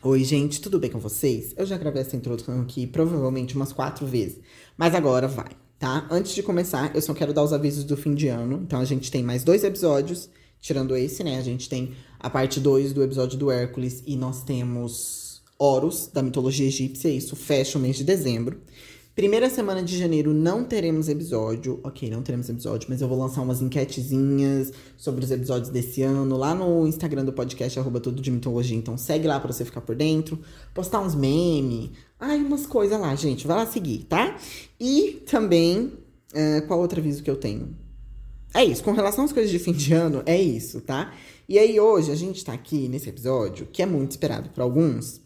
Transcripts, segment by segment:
Oi, gente, tudo bem com vocês? Eu já gravei essa introdução aqui provavelmente umas quatro vezes, mas agora vai, tá? Antes de começar, eu só quero dar os avisos do fim de ano. Então a gente tem mais dois episódios, tirando esse, né? A gente tem a parte 2 do episódio do Hércules e nós temos Horus, da mitologia egípcia, isso fecha o mês de dezembro. Primeira semana de janeiro não teremos episódio. Ok, não teremos episódio, mas eu vou lançar umas enquetezinhas sobre os episódios desse ano lá no Instagram do podcast, arroba tudo de mitologia. Então segue lá pra você ficar por dentro. Postar uns memes. Ai, umas coisas lá, gente. Vai lá seguir, tá? E também, uh, qual outro aviso que eu tenho? É isso, com relação às coisas de fim de ano, é isso, tá? E aí hoje a gente tá aqui nesse episódio, que é muito esperado por alguns,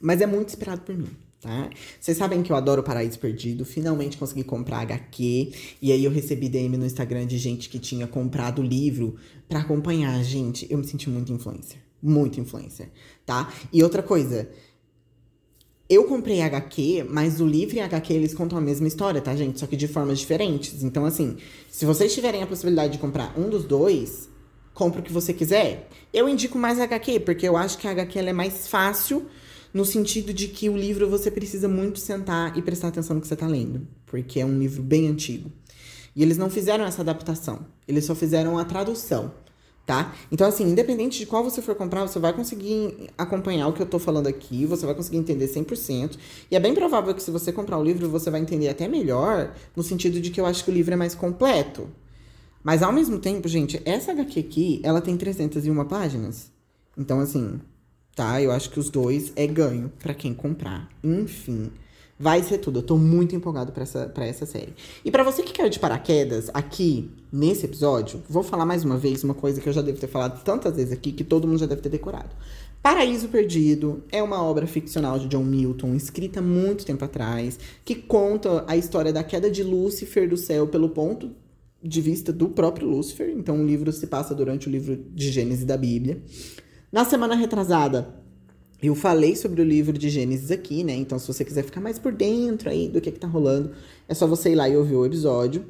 mas é muito esperado por mim tá? Vocês sabem que eu adoro Paraíso Perdido, finalmente consegui comprar HQ, e aí eu recebi DM no Instagram de gente que tinha comprado o livro para acompanhar, gente, eu me senti muito influencer, muito influencer, tá? E outra coisa, eu comprei HQ, mas o livro e HQ eles contam a mesma história, tá, gente? Só que de formas diferentes. Então, assim, se vocês tiverem a possibilidade de comprar um dos dois, compra o que você quiser. Eu indico mais HQ, porque eu acho que a HQ é mais fácil no sentido de que o livro você precisa muito sentar e prestar atenção no que você está lendo, porque é um livro bem antigo. E eles não fizeram essa adaptação, eles só fizeram a tradução, tá? Então, assim, independente de qual você for comprar, você vai conseguir acompanhar o que eu tô falando aqui, você vai conseguir entender 100%. E é bem provável que se você comprar o livro, você vai entender até melhor, no sentido de que eu acho que o livro é mais completo. Mas ao mesmo tempo, gente, essa HQ aqui, ela tem 301 páginas. Então, assim, tá? Eu acho que os dois é ganho para quem comprar. Enfim, vai ser tudo. Eu tô muito empolgado para essa, essa série. E para você que quer de paraquedas, aqui nesse episódio, vou falar mais uma vez uma coisa que eu já devo ter falado tantas vezes aqui que todo mundo já deve ter decorado. Paraíso Perdido é uma obra ficcional de John Milton, escrita muito tempo atrás, que conta a história da queda de Lúcifer do céu pelo ponto de vista do próprio Lúcifer. Então, o livro se passa durante o livro de Gênesis da Bíblia. Na semana retrasada, eu falei sobre o livro de Gênesis aqui, né? Então, se você quiser ficar mais por dentro aí do que, que tá rolando, é só você ir lá e ouvir o episódio.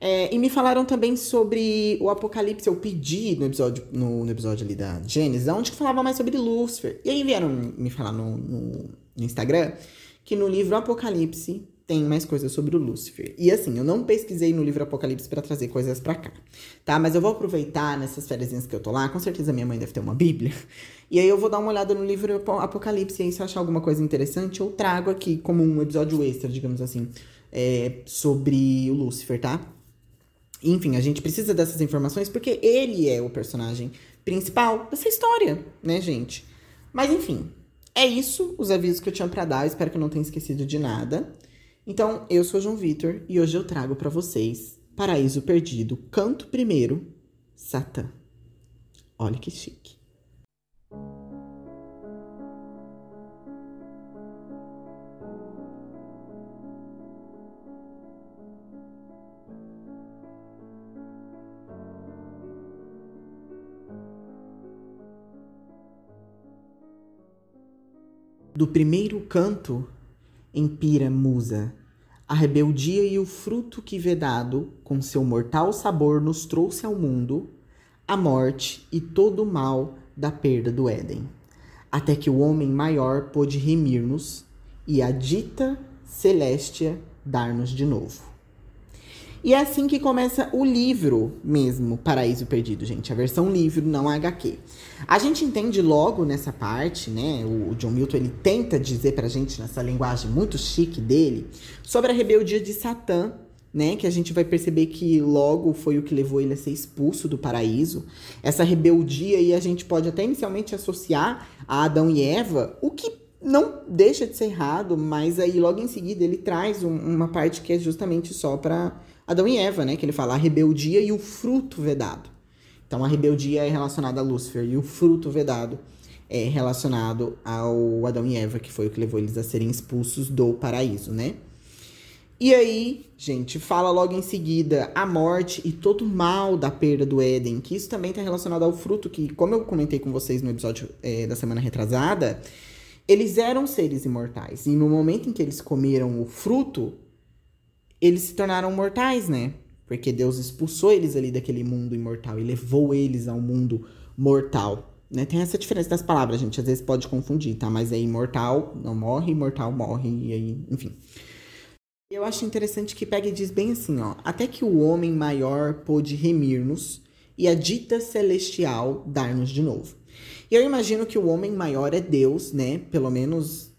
É, e me falaram também sobre o Apocalipse. Eu pedi no episódio, no, no episódio ali da Gênesis, onde que falava mais sobre Lúcifer. E aí vieram me falar no, no, no Instagram que no livro Apocalipse tem mais coisas sobre o Lúcifer. E assim, eu não pesquisei no livro Apocalipse para trazer coisas para cá, tá? Mas eu vou aproveitar nessas férias que eu tô lá, com certeza minha mãe deve ter uma bíblia. E aí eu vou dar uma olhada no livro Apocalipse e aí se eu achar alguma coisa interessante, eu trago aqui como um episódio extra, digamos assim, é, sobre o Lúcifer, tá? Enfim, a gente precisa dessas informações porque ele é o personagem principal dessa história, né, gente? Mas enfim, é isso, os avisos que eu tinha para dar. Espero que eu não tenha esquecido de nada. Então, eu sou João Vitor e hoje eu trago para vocês Paraíso Perdido, canto primeiro, Satã. Olha que chique. Do primeiro canto Empira musa, a rebeldia e o fruto que vedado, com seu mortal sabor, nos trouxe ao mundo, a morte e todo o mal da perda do Éden, até que o homem maior pôde remir-nos e a dita celéstia dar-nos de novo. E é assim que começa o livro mesmo, Paraíso Perdido, gente. A versão livro, não a HQ. A gente entende logo nessa parte, né? O John Milton ele tenta dizer pra gente, nessa linguagem muito chique dele, sobre a rebeldia de Satã, né? Que a gente vai perceber que logo foi o que levou ele a ser expulso do paraíso. Essa rebeldia aí a gente pode até inicialmente associar a Adão e Eva, o que não deixa de ser errado, mas aí logo em seguida ele traz um, uma parte que é justamente só para Adão e Eva, né? Que ele fala a rebeldia e o fruto vedado. Então a rebeldia é relacionada a Lúcifer e o fruto vedado é relacionado ao Adão e Eva, que foi o que levou eles a serem expulsos do paraíso, né? E aí, gente, fala logo em seguida a morte e todo o mal da perda do Éden, que isso também está relacionado ao fruto que, como eu comentei com vocês no episódio é, da semana retrasada, eles eram seres imortais. E no momento em que eles comeram o fruto, eles se tornaram mortais, né? Porque Deus expulsou eles ali daquele mundo imortal e levou eles ao mundo mortal, né? Tem essa diferença das palavras, gente. Às vezes pode confundir, tá? Mas é imortal, não morre, imortal morre, e aí, enfim. Eu acho interessante que pega e diz bem assim, ó. Até que o homem maior pôde remir-nos e a dita celestial dar-nos de novo. E eu imagino que o homem maior é Deus, né? Pelo menos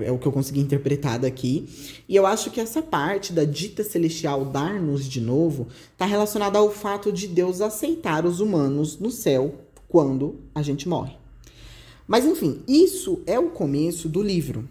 é o que eu consegui interpretar daqui. E eu acho que essa parte da dita celestial dar-nos de novo está relacionada ao fato de Deus aceitar os humanos no céu quando a gente morre. Mas enfim, isso é o começo do livro,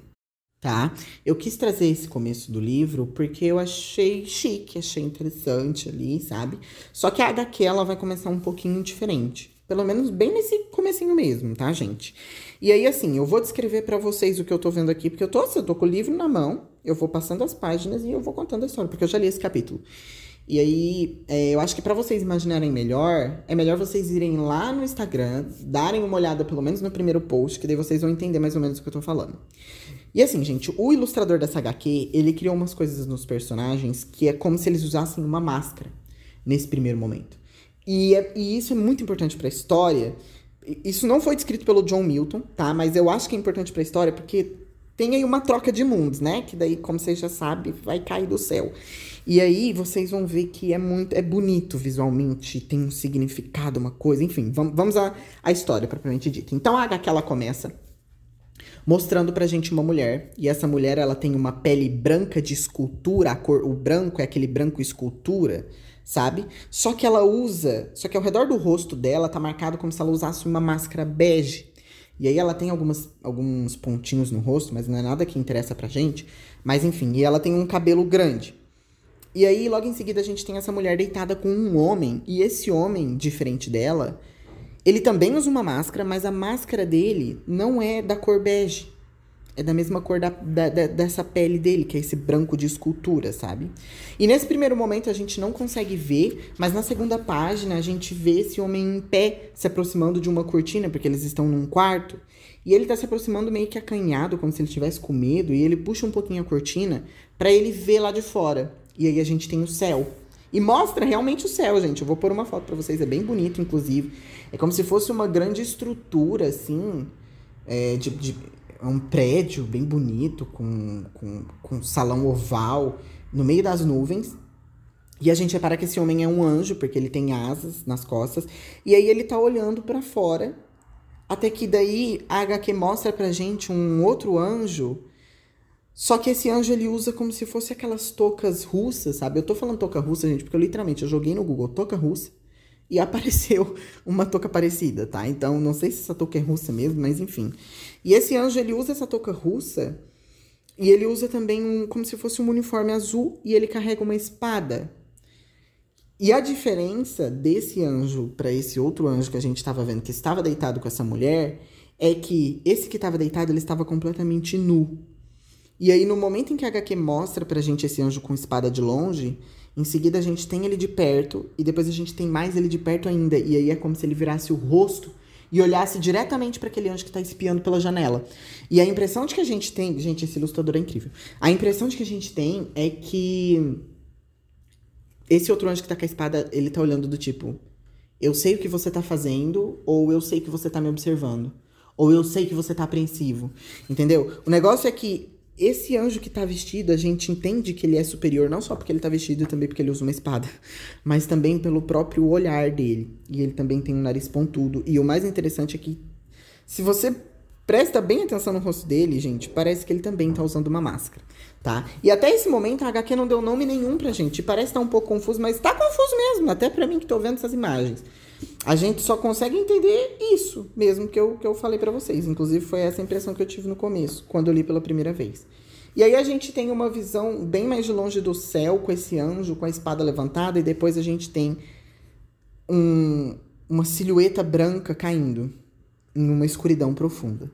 tá? Eu quis trazer esse começo do livro porque eu achei chique, achei interessante ali, sabe? Só que a HQ ela vai começar um pouquinho diferente. Pelo menos bem nesse comecinho mesmo, tá, gente? E aí, assim, eu vou descrever para vocês o que eu tô vendo aqui, porque eu tô, assim, eu tô com o livro na mão, eu vou passando as páginas e eu vou contando a história, porque eu já li esse capítulo. E aí, é, eu acho que para vocês imaginarem melhor, é melhor vocês irem lá no Instagram, darem uma olhada pelo menos no primeiro post, que daí vocês vão entender mais ou menos o que eu tô falando. E assim, gente, o ilustrador dessa HQ, ele criou umas coisas nos personagens que é como se eles usassem uma máscara nesse primeiro momento. E, é, e isso é muito importante para a história. Isso não foi descrito pelo John Milton, tá? Mas eu acho que é importante para a história porque tem aí uma troca de mundos, né? Que daí, como vocês já sabem, vai cair do céu. E aí vocês vão ver que é muito, é bonito visualmente, tem um significado, uma coisa, enfim. Vamos, vamos à, à história propriamente dita. Então a HQ ela começa mostrando pra gente uma mulher, e essa mulher ela tem uma pele branca de escultura, a cor, o branco é aquele branco escultura, sabe? Só que ela usa, só que ao redor do rosto dela tá marcado como se ela usasse uma máscara bege. E aí ela tem algumas, alguns pontinhos no rosto, mas não é nada que interessa pra gente. Mas enfim, e ela tem um cabelo grande. E aí logo em seguida a gente tem essa mulher deitada com um homem, e esse homem, diferente dela, ele também usa uma máscara, mas a máscara dele não é da cor bege é da mesma cor da, da, da, dessa pele dele, que é esse branco de escultura, sabe? E nesse primeiro momento a gente não consegue ver, mas na segunda página a gente vê esse homem em pé se aproximando de uma cortina, porque eles estão num quarto. E ele tá se aproximando meio que acanhado, como se ele estivesse com medo, e ele puxa um pouquinho a cortina para ele ver lá de fora. E aí a gente tem o céu. E mostra realmente o céu, gente. Eu vou pôr uma foto para vocês, é bem bonito, inclusive. É como se fosse uma grande estrutura, assim, é, de, de um prédio bem bonito, com, com, com salão oval, no meio das nuvens. E a gente repara que esse homem é um anjo, porque ele tem asas nas costas. E aí ele tá olhando para fora. Até que daí a HQ mostra pra gente um outro anjo. Só que esse anjo ele usa como se fosse aquelas toucas russas, sabe? Eu tô falando touca russa, gente, porque eu literalmente eu joguei no Google touca russa e apareceu uma touca parecida, tá? Então, não sei se essa touca é russa mesmo, mas enfim. E esse anjo, ele usa essa touca russa e ele usa também um, como se fosse um uniforme azul e ele carrega uma espada. E a diferença desse anjo para esse outro anjo que a gente estava vendo que estava deitado com essa mulher é que esse que estava deitado, ele estava completamente nu. E aí, no momento em que a HQ mostra pra gente esse anjo com espada de longe, em seguida, a gente tem ele de perto e depois a gente tem mais ele de perto ainda. E aí é como se ele virasse o rosto e olhasse diretamente para aquele anjo que está espiando pela janela. E a impressão de que a gente tem. Gente, esse ilustrador é incrível. A impressão de que a gente tem é que. Esse outro anjo que tá com a espada, ele tá olhando do tipo. Eu sei o que você tá fazendo, ou eu sei que você tá me observando. Ou eu sei que você tá apreensivo. Entendeu? O negócio é que esse anjo que tá vestido, a gente entende que ele é superior não só porque ele tá vestido também porque ele usa uma espada, mas também pelo próprio olhar dele. E ele também tem um nariz pontudo. E o mais interessante é que, se você presta bem atenção no rosto dele, gente, parece que ele também tá usando uma máscara, tá? E até esse momento a HQ não deu nome nenhum pra gente. Parece estar tá um pouco confuso, mas tá confuso mesmo, até pra mim que tô vendo essas imagens. A gente só consegue entender isso mesmo que eu, que eu falei para vocês. Inclusive, foi essa impressão que eu tive no começo, quando eu li pela primeira vez. E aí a gente tem uma visão bem mais de longe do céu, com esse anjo com a espada levantada, e depois a gente tem um, uma silhueta branca caindo em uma escuridão profunda.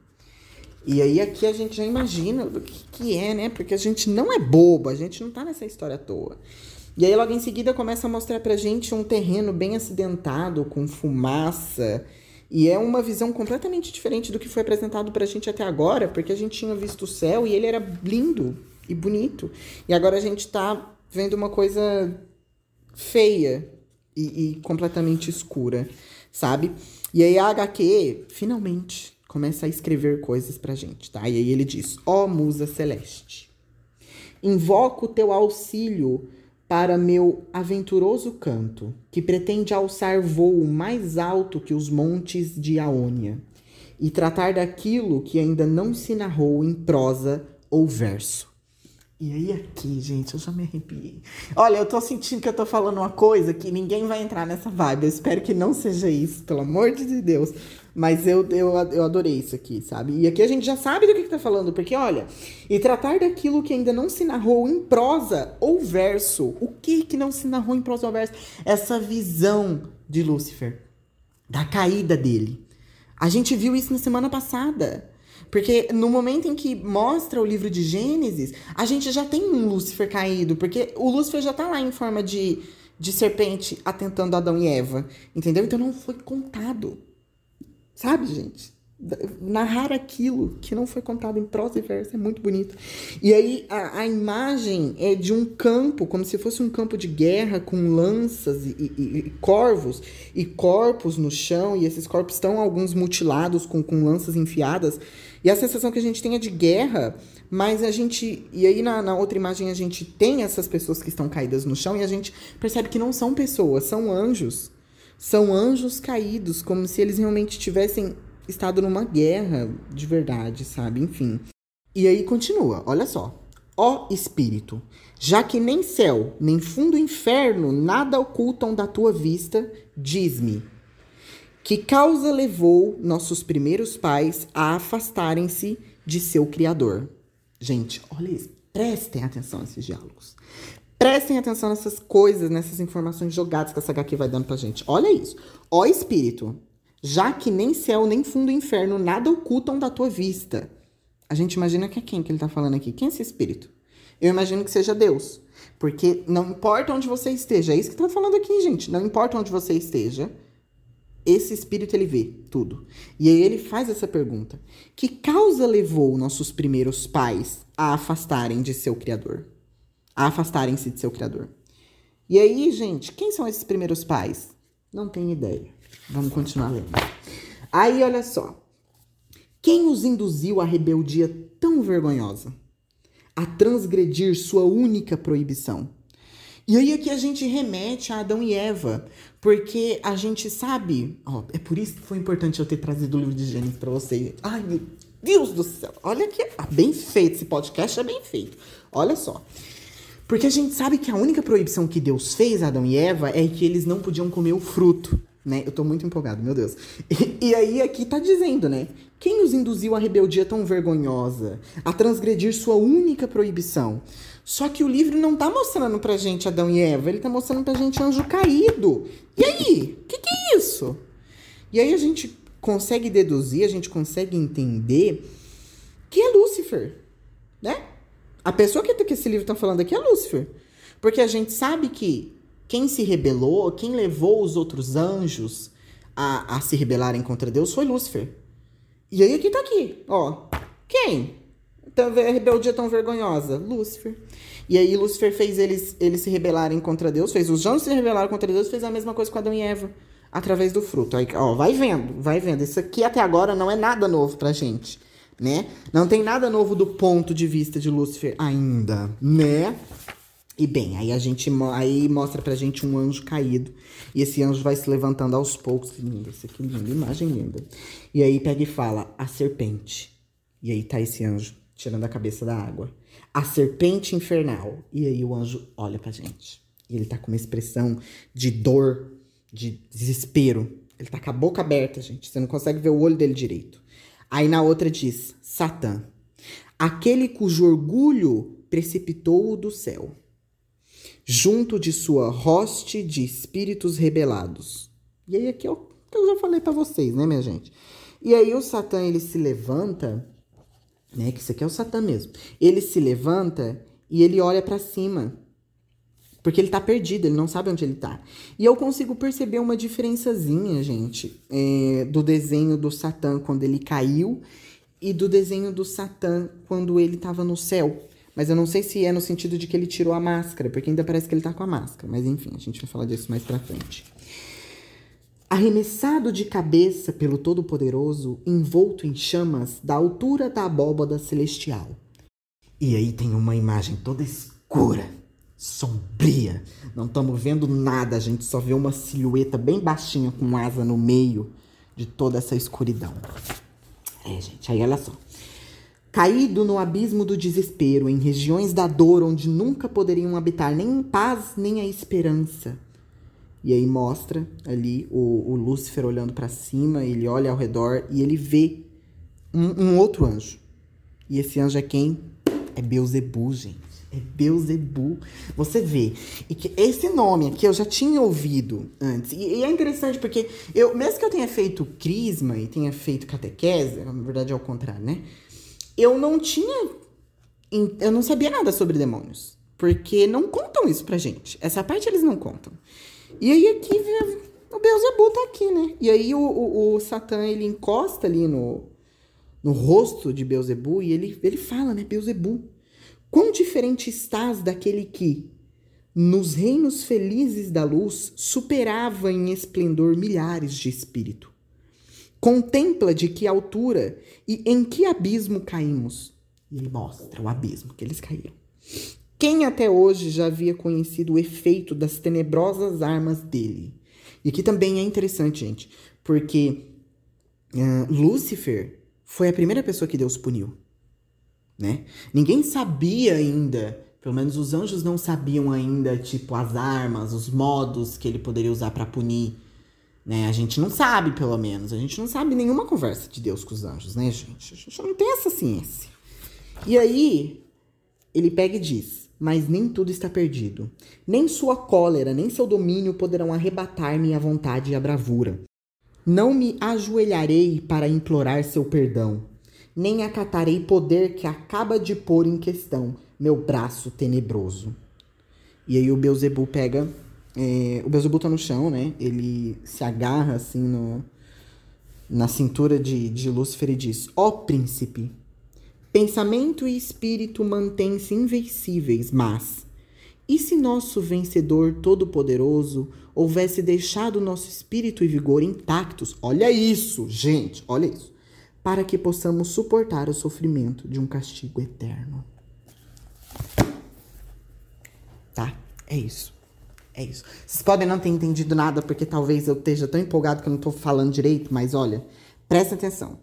E aí aqui a gente já imagina o que, que é, né? Porque a gente não é bobo, a gente não tá nessa história à toa. E aí, logo em seguida, começa a mostrar pra gente um terreno bem acidentado, com fumaça. E é uma visão completamente diferente do que foi apresentado pra gente até agora, porque a gente tinha visto o céu e ele era lindo e bonito. E agora a gente tá vendo uma coisa feia e, e completamente escura, sabe? E aí a HQ, finalmente, começa a escrever coisas pra gente, tá? E aí ele diz: Ó oh, musa celeste, invoco o teu auxílio para meu aventuroso canto, que pretende alçar voo mais alto que os montes de Aônia, e tratar daquilo que ainda não se narrou em prosa ou verso. E aí aqui, gente, eu já me arrepiei. Olha, eu tô sentindo que eu tô falando uma coisa que ninguém vai entrar nessa vibe. Eu espero que não seja isso, pelo amor de Deus. Mas eu, eu, eu adorei isso aqui, sabe? E aqui a gente já sabe do que, que tá falando, porque olha, e tratar daquilo que ainda não se narrou em prosa ou verso. O que que não se narrou em prosa ou verso? Essa visão de Lúcifer, da caída dele. A gente viu isso na semana passada. Porque no momento em que mostra o livro de Gênesis, a gente já tem um Lúcifer caído, porque o Lúcifer já tá lá em forma de, de serpente atentando Adão e Eva, entendeu? Então não foi contado. Sabe, gente? narrar aquilo que não foi contado em prosa e verso é muito bonito. E aí a, a, imagem é de um campo, como se fosse um campo de guerra com lanças e, e, e corvos e corpos no chão, e esses corpos estão alguns mutilados com, com lanças enfiadas. E a sensação que a gente tem é de guerra, mas a gente. E aí na, na outra imagem a gente tem essas pessoas que estão caídas no chão e a gente percebe que não são pessoas, são anjos. São anjos caídos, como se eles realmente tivessem estado numa guerra de verdade, sabe? Enfim. E aí continua, olha só. Ó Espírito, já que nem céu, nem fundo inferno nada ocultam da tua vista, diz-me, que causa levou nossos primeiros pais a afastarem-se de seu Criador? Gente, olha isso. Prestem atenção nesses diálogos. Prestem atenção nessas coisas, nessas informações jogadas que essa HQ vai dando pra gente. Olha isso. Ó Espírito, já que nem céu nem fundo inferno nada ocultam da tua vista. A gente imagina que é quem que ele está falando aqui? Quem é esse espírito? Eu imagino que seja Deus. Porque não importa onde você esteja, é isso que está falando aqui, gente. Não importa onde você esteja, esse espírito ele vê tudo. E aí ele faz essa pergunta: Que causa levou nossos primeiros pais a afastarem de seu criador? A afastarem-se de seu criador. E aí, gente, quem são esses primeiros pais? Não tenho ideia. Vamos continuar lendo. Aí, olha só. Quem os induziu à rebeldia tão vergonhosa? A transgredir sua única proibição? E aí aqui a gente remete a Adão e Eva, porque a gente sabe, ó, é por isso que foi importante eu ter trazido o livro de Gênesis para vocês. Ai, meu Deus do céu. Olha que ah, bem feito esse podcast é bem feito. Olha só. Porque a gente sabe que a única proibição que Deus fez a Adão e Eva é que eles não podiam comer o fruto né? Eu tô muito empolgado, meu Deus. E, e, aí aqui tá dizendo, né? Quem os induziu à rebeldia tão vergonhosa, a transgredir sua única proibição? Só que o livro não tá mostrando pra gente Adão e Eva, ele tá mostrando pra gente anjo caído. E aí? O que, que é isso? E aí a gente consegue deduzir, a gente consegue entender que é Lúcifer, né? A pessoa que, que esse livro tá falando aqui é Lúcifer. Porque a gente sabe que quem se rebelou, quem levou os outros anjos a, a se rebelarem contra Deus foi Lúcifer. E aí aqui tá aqui, ó. Quem? A rebeldia tão vergonhosa? Lúcifer. E aí Lúcifer fez eles, eles se rebelarem contra Deus, fez os anjos se rebelarem contra Deus, fez a mesma coisa com Adão e Eva, através do fruto. Aí, ó, vai vendo, vai vendo. Isso aqui até agora não é nada novo pra gente, né? Não tem nada novo do ponto de vista de Lúcifer ainda, né? E bem, aí a gente aí mostra pra gente um anjo caído. E esse anjo vai se levantando aos poucos. Que lindo, isso aqui lindo, imagem linda. E aí pega e fala, a serpente. E aí tá esse anjo tirando a cabeça da água. A serpente infernal. E aí o anjo olha pra gente. E ele tá com uma expressão de dor, de desespero. Ele tá com a boca aberta, gente. Você não consegue ver o olho dele direito. Aí na outra diz: Satã, aquele cujo orgulho precipitou-o do céu junto de sua hoste de espíritos rebelados. E aí aqui é o que eu já falei para vocês, né, minha gente? E aí o Satã, ele se levanta, né, que isso aqui é o Satã mesmo. Ele se levanta e ele olha para cima. Porque ele tá perdido, ele não sabe onde ele tá. E eu consigo perceber uma diferençazinha, gente, é, do desenho do Satã quando ele caiu e do desenho do Satã quando ele tava no céu. Mas eu não sei se é no sentido de que ele tirou a máscara, porque ainda parece que ele tá com a máscara. Mas enfim, a gente vai falar disso mais pra frente. arremessado de cabeça pelo Todo-Poderoso, envolto em chamas da altura da abóbada celestial. E aí tem uma imagem toda escura, sombria. Não estamos vendo nada, a gente só vê uma silhueta bem baixinha com asa no meio de toda essa escuridão. É, gente, aí olha só. Caído no abismo do desespero, em regiões da dor onde nunca poderiam habitar nem paz nem a esperança. E aí mostra ali o, o Lúcifer olhando para cima, ele olha ao redor e ele vê um, um outro anjo. E esse anjo é quem? É Beuzebu, gente. É Beuzebu. Você vê. E que esse nome aqui eu já tinha ouvido antes. E, e, é interessante porque eu, mesmo que eu tenha feito crisma e tenha feito catequese, na verdade é o contrário, né? Eu não tinha. Eu não sabia nada sobre demônios. Porque não contam isso pra gente. Essa parte eles não contam. E aí aqui o Beuzebu tá aqui, né? E aí o, o, o Satã ele encosta ali no, no rosto de Beuzebu e ele, ele fala, né? Beuzebu, quão diferente estás daquele que, nos reinos felizes da luz, superava em esplendor milhares de espírito. Contempla de que altura e em que abismo caímos. E ele mostra o abismo que eles caíram. Quem até hoje já havia conhecido o efeito das tenebrosas armas dele? E aqui também é interessante, gente, porque uh, Lúcifer foi a primeira pessoa que Deus puniu, né? Ninguém sabia ainda, pelo menos os anjos não sabiam ainda, tipo, as armas, os modos que ele poderia usar para punir, né? A gente não sabe, pelo menos. A gente não sabe nenhuma conversa de Deus com os anjos, né, gente? A gente não tem essa ciência. E aí, ele pega e diz: Mas nem tudo está perdido. Nem sua cólera, nem seu domínio poderão arrebatar-me a vontade e a bravura. Não me ajoelharei para implorar seu perdão, nem acatarei poder que acaba de pôr em questão meu braço tenebroso. E aí o Beuzebu pega. É, o Beuzebu tá no chão, né? Ele se agarra assim no, na cintura de, de Lúcifer e diz: Ó oh, príncipe, pensamento e espírito mantêm-se invencíveis, mas e se nosso vencedor todo-poderoso houvesse deixado nosso espírito e vigor intactos? Olha isso, gente, olha isso. Para que possamos suportar o sofrimento de um castigo eterno. Tá? É isso. É isso. Vocês podem não ter entendido nada, porque talvez eu esteja tão empolgado que eu não estou falando direito, mas olha, presta atenção.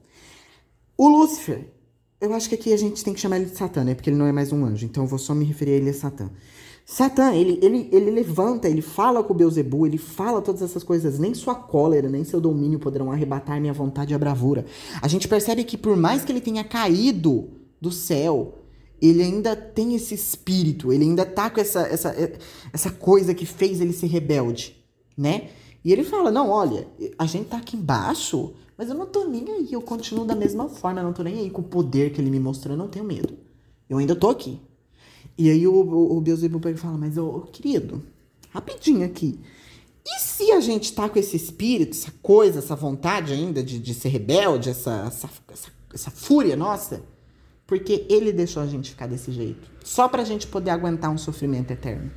O Lúcifer, eu acho que aqui a gente tem que chamar ele de Satã, né? Porque ele não é mais um anjo, então eu vou só me referir a ele a Satã. Satã, ele, ele, ele levanta, ele fala com o Beuzebu, ele fala todas essas coisas. Nem sua cólera, nem seu domínio poderão arrebatar minha vontade e a bravura. A gente percebe que por mais que ele tenha caído do céu, ele ainda tem esse espírito, ele ainda tá com essa, essa, essa coisa que fez ele ser rebelde, né? E ele fala, não, olha, a gente tá aqui embaixo, mas eu não tô nem aí, eu continuo da mesma forma, eu não tô nem aí com o poder que ele me mostrou, eu não tenho medo. Eu ainda tô aqui. E aí o, o, o Beelzebub pega e fala, mas, ô, querido, rapidinho aqui. E se a gente tá com esse espírito, essa coisa, essa vontade ainda de, de ser rebelde, essa, essa, essa, essa fúria nossa? Porque ele deixou a gente ficar desse jeito. Só pra gente poder aguentar um sofrimento eterno.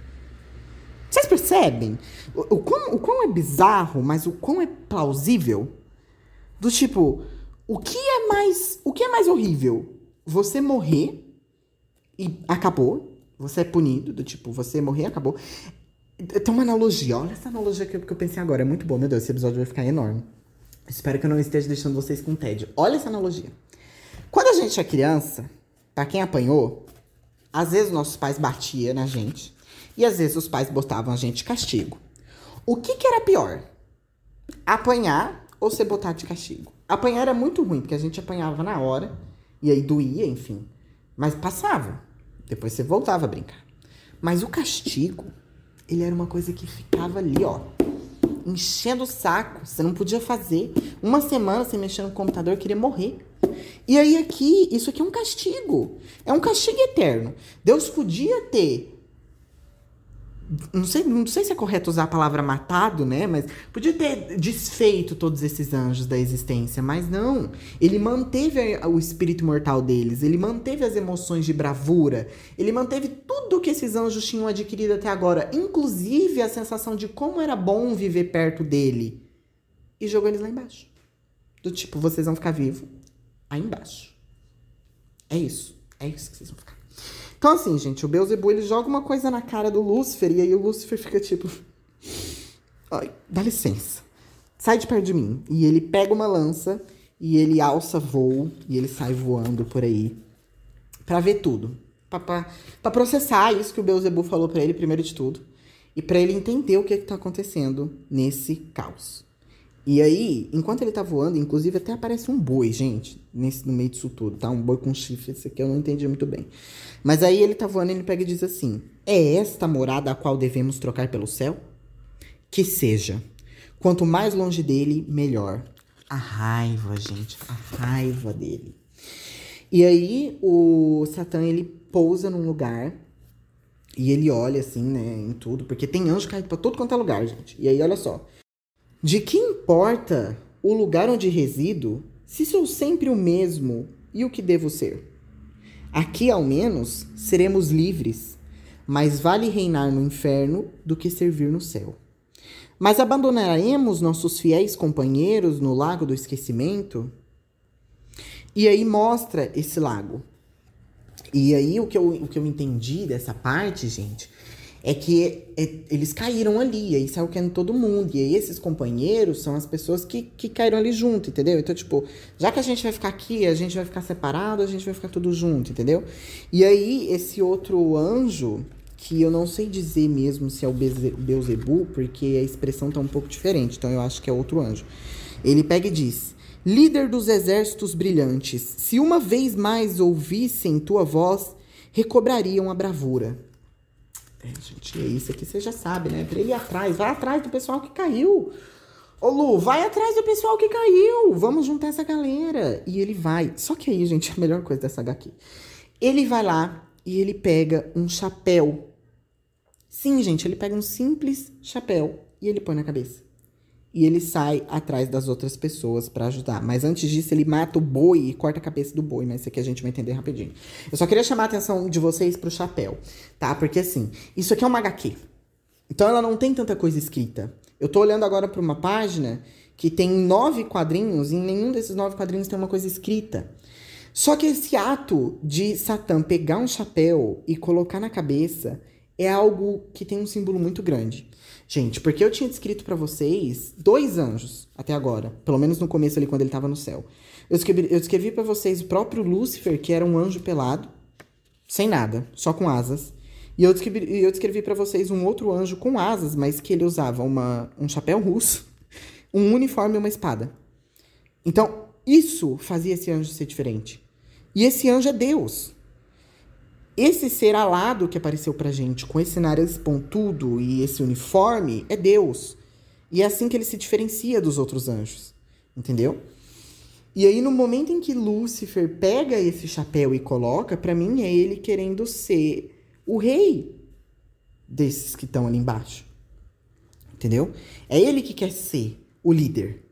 Vocês percebem? O, o, quão, o quão é bizarro, mas o quão é plausível? Do tipo, o que é mais. O que é mais horrível? Você morrer e acabou. Você é punido, do tipo, você morrer, acabou. Tem uma analogia, olha essa analogia que eu, eu pensei agora, é muito boa, meu Deus, esse episódio vai ficar enorme. Espero que eu não esteja deixando vocês com tédio. Olha essa analogia. Quando a gente é criança, para quem apanhou, às vezes nossos pais batiam na gente e às vezes os pais botavam a gente de castigo. O que, que era pior? Apanhar ou ser botado de castigo? Apanhar era muito ruim, porque a gente apanhava na hora e aí doía, enfim. Mas passava. Depois você voltava a brincar. Mas o castigo, ele era uma coisa que ficava ali, ó. Enchendo o saco. Você não podia fazer. Uma semana sem mexer no computador, queria morrer. E aí aqui, isso aqui é um castigo. É um castigo eterno. Deus podia ter não sei, não sei se é correto usar a palavra matado, né? Mas podia ter desfeito todos esses anjos da existência, mas não. Ele manteve o espírito mortal deles, ele manteve as emoções de bravura, ele manteve tudo que esses anjos tinham adquirido até agora, inclusive a sensação de como era bom viver perto dele. e jogou eles lá embaixo. Do tipo, vocês vão ficar vivos aí embaixo. É isso. É isso que vocês vão ficar. Então, assim, gente, o Beelzebub, ele joga uma coisa na cara do Lúcifer, e aí o Lúcifer fica tipo... Ai, dá licença. Sai de perto de mim. E ele pega uma lança, e ele alça voo, e ele sai voando por aí. para ver tudo. Pra, processar isso que o Beelzebub falou para ele, primeiro de tudo. E para ele entender o que, que tá acontecendo nesse caos. E aí, enquanto ele tá voando, inclusive até aparece um boi, gente, nesse, no meio disso tudo, tá? Um boi com chifre, esse aqui eu não entendi muito bem. Mas aí ele tá voando e ele pega e diz assim: É esta morada a qual devemos trocar pelo céu? Que seja. Quanto mais longe dele, melhor. A raiva, gente, a raiva dele. E aí o Satã ele pousa num lugar e ele olha assim, né, em tudo, porque tem anjo caído pra todo quanto é lugar, gente. E aí olha só. De que importa o lugar onde resido, se sou sempre o mesmo e o que devo ser? Aqui, ao menos, seremos livres, mas vale reinar no inferno do que servir no céu. Mas abandonaremos nossos fiéis companheiros no lago do esquecimento? E aí mostra esse lago. E aí o que eu, o que eu entendi dessa parte, gente, é que é, eles caíram ali, aí saiu querendo todo mundo. E aí esses companheiros são as pessoas que, que caíram ali junto, entendeu? Então, tipo, já que a gente vai ficar aqui, a gente vai ficar separado, a gente vai ficar tudo junto, entendeu? E aí esse outro anjo, que eu não sei dizer mesmo se é o Beuzebu, porque a expressão tá um pouco diferente, então eu acho que é outro anjo. Ele pega e diz: Líder dos exércitos brilhantes, se uma vez mais ouvissem tua voz, recobrariam a bravura. É, gente, é isso aqui você já sabe, né? Pra ir atrás, vai atrás do pessoal que caiu. Ô Lu, vai atrás do pessoal que caiu. Vamos juntar essa galera. E ele vai. Só que aí, gente, a melhor coisa dessa HQ. Ele vai lá e ele pega um chapéu. Sim, gente, ele pega um simples chapéu e ele põe na cabeça e ele sai atrás das outras pessoas para ajudar. Mas antes disso, ele mata o boi e corta a cabeça do boi, mas isso aqui a gente vai entender rapidinho. Eu só queria chamar a atenção de vocês pro chapéu, tá? Porque assim, isso aqui é uma HQ. Então ela não tem tanta coisa escrita. Eu tô olhando agora para uma página que tem nove quadrinhos e em nenhum desses nove quadrinhos tem uma coisa escrita. Só que esse ato de Satã pegar um chapéu e colocar na cabeça é algo que tem um símbolo muito grande. Gente, porque eu tinha descrito para vocês dois anjos até agora, pelo menos no começo ali quando ele tava no céu. Eu escrevi, eu escrevi para vocês o próprio Lúcifer, que era um anjo pelado, sem nada, só com asas. E eu descrevi, eu descrevi para vocês um outro anjo com asas, mas que ele usava uma, um chapéu russo, um uniforme e uma espada. Então, isso fazia esse anjo ser diferente. E esse anjo é Deus. Esse ser alado que apareceu pra gente, com esse nariz pontudo e esse uniforme, é Deus. E é assim que ele se diferencia dos outros anjos. Entendeu? E aí, no momento em que Lúcifer pega esse chapéu e coloca, para mim é ele querendo ser o rei desses que estão ali embaixo. Entendeu? É ele que quer ser o líder.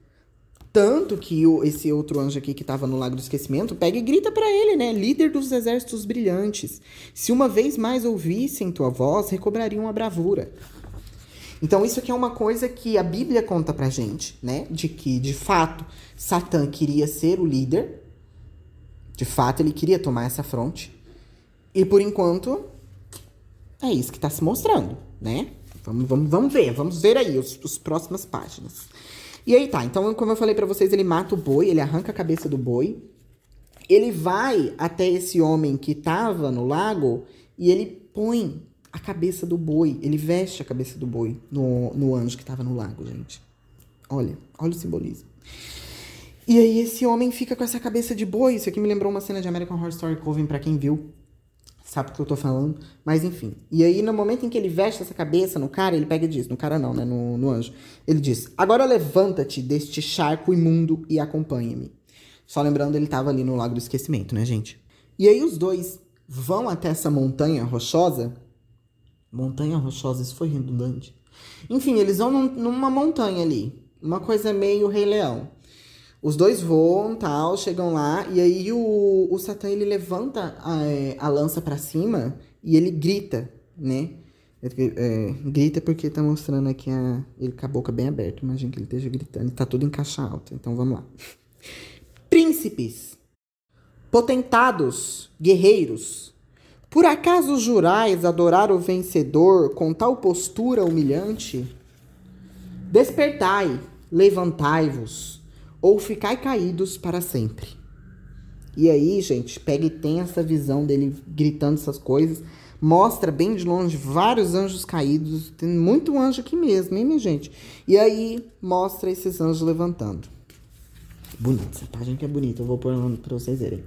Tanto que o, esse outro anjo aqui que estava no Lago do Esquecimento pega e grita para ele, né? Líder dos exércitos brilhantes. Se uma vez mais ouvissem tua voz, recobrariam a bravura. Então, isso aqui é uma coisa que a Bíblia conta pra gente, né? De que, de fato, Satã queria ser o líder. De fato, ele queria tomar essa fronte. E, por enquanto, é isso que está se mostrando, né? Vamos, vamos, vamos ver, vamos ver aí os, os próximas páginas. E aí tá, então como eu falei para vocês, ele mata o boi, ele arranca a cabeça do boi. Ele vai até esse homem que tava no lago e ele põe a cabeça do boi, ele veste a cabeça do boi no, no anjo que tava no lago, gente. Olha, olha o simbolismo. E aí esse homem fica com essa cabeça de boi. Isso aqui me lembrou uma cena de American Horror Story Coven, para quem viu sabe o que eu tô falando, mas enfim. E aí, no momento em que ele veste essa cabeça no cara, ele pega e diz, no cara não, né, no, no anjo, ele diz, agora levanta-te deste charco imundo e acompanha-me. Só lembrando, ele tava ali no Lago do Esquecimento, né, gente? E aí os dois vão até essa montanha rochosa, montanha rochosa, isso foi redundante. Enfim, eles vão num, numa montanha ali, uma coisa meio Rei Leão. Os dois voam, tal, chegam lá, e aí o, o Satã, ele levanta a, a lança para cima e ele grita, né? É, grita porque tá mostrando aqui a, ele com a boca bem aberta. Imagina que ele esteja gritando. Tá tudo em caixa alta. Então vamos lá. Príncipes, potentados, guerreiros, por acaso jurais adorar o vencedor com tal postura humilhante? Despertai, levantai-vos, ou ficai caídos para sempre. E aí, gente, pega e tem essa visão dele gritando essas coisas. Mostra bem de longe vários anjos caídos. Tem muito anjo aqui mesmo, hein, minha gente? E aí mostra esses anjos levantando. Bonito, essa página que é bonita, eu vou pôr para vocês verem.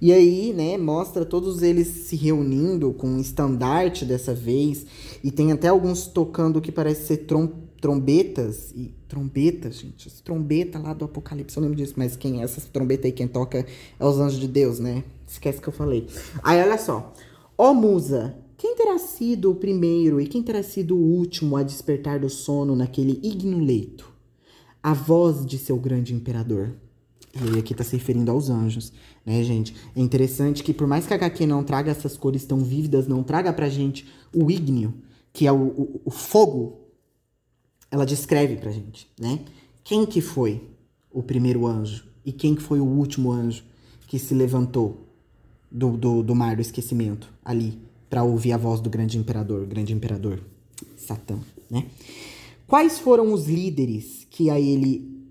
E aí, né, mostra todos eles se reunindo com um estandarte dessa vez. E tem até alguns tocando o que parece ser trom trombetas. E trombetas, gente, as trombeta lá do Apocalipse, eu lembro disso. Mas quem é essa trombeta aí, quem toca é os anjos de Deus, né? Esquece que eu falei. Aí, olha só. Ó musa, quem terá sido o primeiro e quem terá sido o último a despertar do sono naquele igno leito? A voz de seu grande imperador. E aqui tá se referindo aos anjos, né, gente? É interessante que por mais que a HQ não traga essas cores tão vívidas, não traga pra gente o ígneo, que é o, o, o fogo, ela descreve pra gente, né? Quem que foi o primeiro anjo e quem que foi o último anjo que se levantou do, do, do mar do esquecimento ali para ouvir a voz do grande imperador, grande imperador Satã, né? Quais foram os líderes que a ele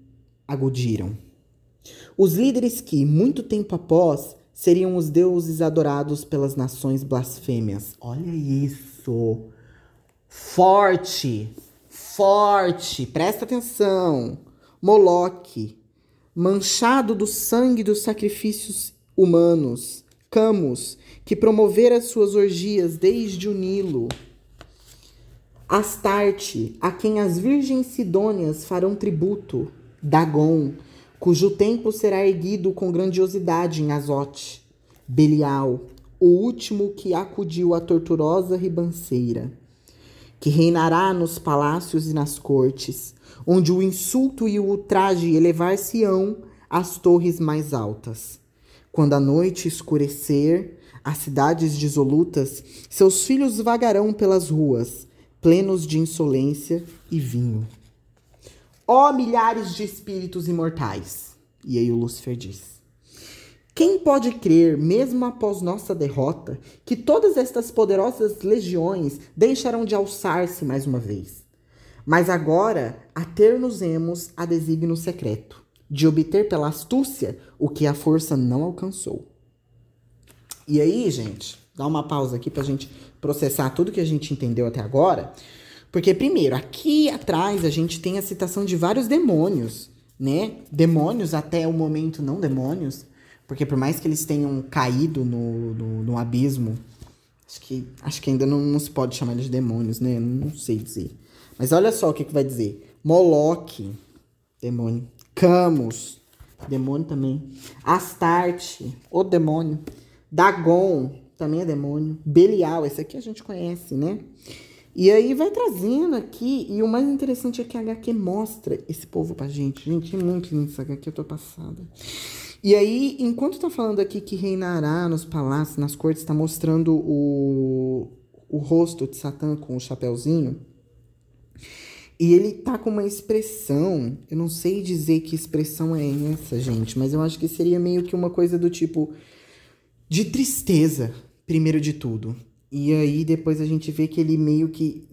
agudiram? Os líderes que, muito tempo após, seriam os deuses adorados pelas nações blasfêmias. Olha isso! Forte! Forte! Presta atenção! Moloque, manchado do sangue dos sacrifícios humanos. Camus, que promovera suas orgias desde o Nilo. Astarte, a quem as virgens sidônias farão tributo. Dagon, cujo templo será erguido com grandiosidade em Azote. Belial, o último que acudiu à torturosa ribanceira, que reinará nos palácios e nas cortes, onde o insulto e o ultraje elevar-se-ão às torres mais altas. Quando a noite escurecer, as cidades dissolutas, seus filhos vagarão pelas ruas, plenos de insolência e vinho. Ó oh, milhares de espíritos imortais! E aí o Lúcifer diz: Quem pode crer, mesmo após nossa derrota, que todas estas poderosas legiões deixarão de alçar-se mais uma vez? Mas agora ater-nos-emos a desígnio secreto, de obter pela astúcia o que a força não alcançou. E aí, gente, dá uma pausa aqui pra gente processar tudo que a gente entendeu até agora. Porque, primeiro, aqui atrás a gente tem a citação de vários demônios, né? Demônios até o momento não demônios. Porque por mais que eles tenham caído no, no, no abismo, acho que, acho que ainda não, não, se pode chamar de demônios, né? Não sei dizer. Mas olha só o que, que vai dizer. Moloque, demônio. Camus, demônio também. Astarte, o demônio. Dagon, também é demônio. Belial, esse aqui a gente conhece, né? E aí vai trazendo aqui, e o mais interessante é que a HQ mostra esse povo pra gente. Gente, é muito lindo essa HQ, eu tô passada. E aí, enquanto tá falando aqui que reinará nos palácios, nas cortes, tá mostrando o, o rosto de Satã com o chapéuzinho. E ele tá com uma expressão, eu não sei dizer que expressão é essa, gente, mas eu acho que seria meio que uma coisa do tipo de tristeza, primeiro de tudo. E aí depois a gente vê que ele meio que.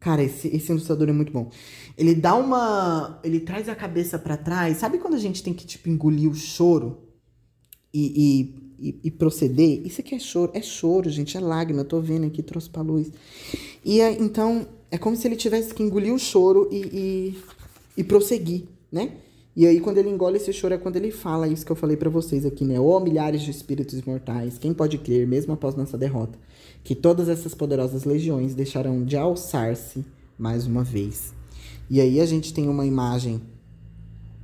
Cara, esse, esse ilustrador é muito bom. Ele dá uma. Ele traz a cabeça para trás. Sabe quando a gente tem que, tipo, engolir o choro e, e, e, e proceder? Isso aqui é choro. É choro, gente. É lágrima. Eu tô vendo aqui, trouxe pra luz. E é, então, é como se ele tivesse que engolir o choro e, e, e prosseguir, né? E aí, quando ele engole esse choro, é quando ele fala isso que eu falei para vocês aqui, né? Ó, oh, milhares de espíritos mortais, quem pode crer, mesmo após nossa derrota, que todas essas poderosas legiões deixarão de alçar-se mais uma vez. E aí a gente tem uma imagem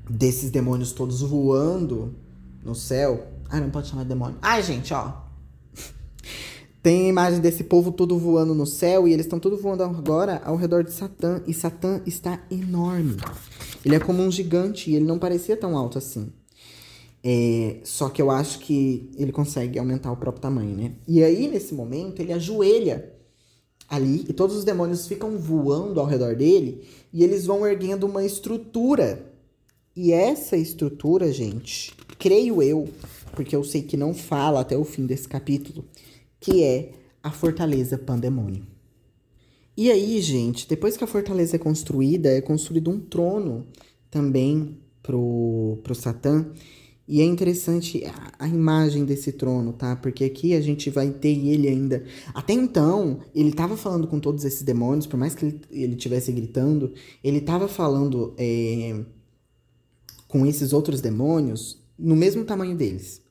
desses demônios todos voando no céu. Ah, não pode chamar de demônio. Ai, gente, ó. Tem a imagem desse povo todo voando no céu e eles estão todos voando agora ao redor de Satã. E Satã está enorme. Ele é como um gigante e ele não parecia tão alto assim. É, só que eu acho que ele consegue aumentar o próprio tamanho, né? E aí, nesse momento, ele ajoelha ali e todos os demônios ficam voando ao redor dele e eles vão erguendo uma estrutura. E essa estrutura, gente, creio eu, porque eu sei que não fala até o fim desse capítulo, que é a fortaleza pandemônio. E aí, gente, depois que a fortaleza é construída, é construído um trono também pro, pro Satã. E é interessante a, a, imagem desse trono, tá? Porque aqui a gente vai ter ele ainda. Até então, ele estava falando com todos esses demônios, por mais que ele, ele tivesse gritando, ele estava falando é, com esses outros demônios no mesmo tamanho deles.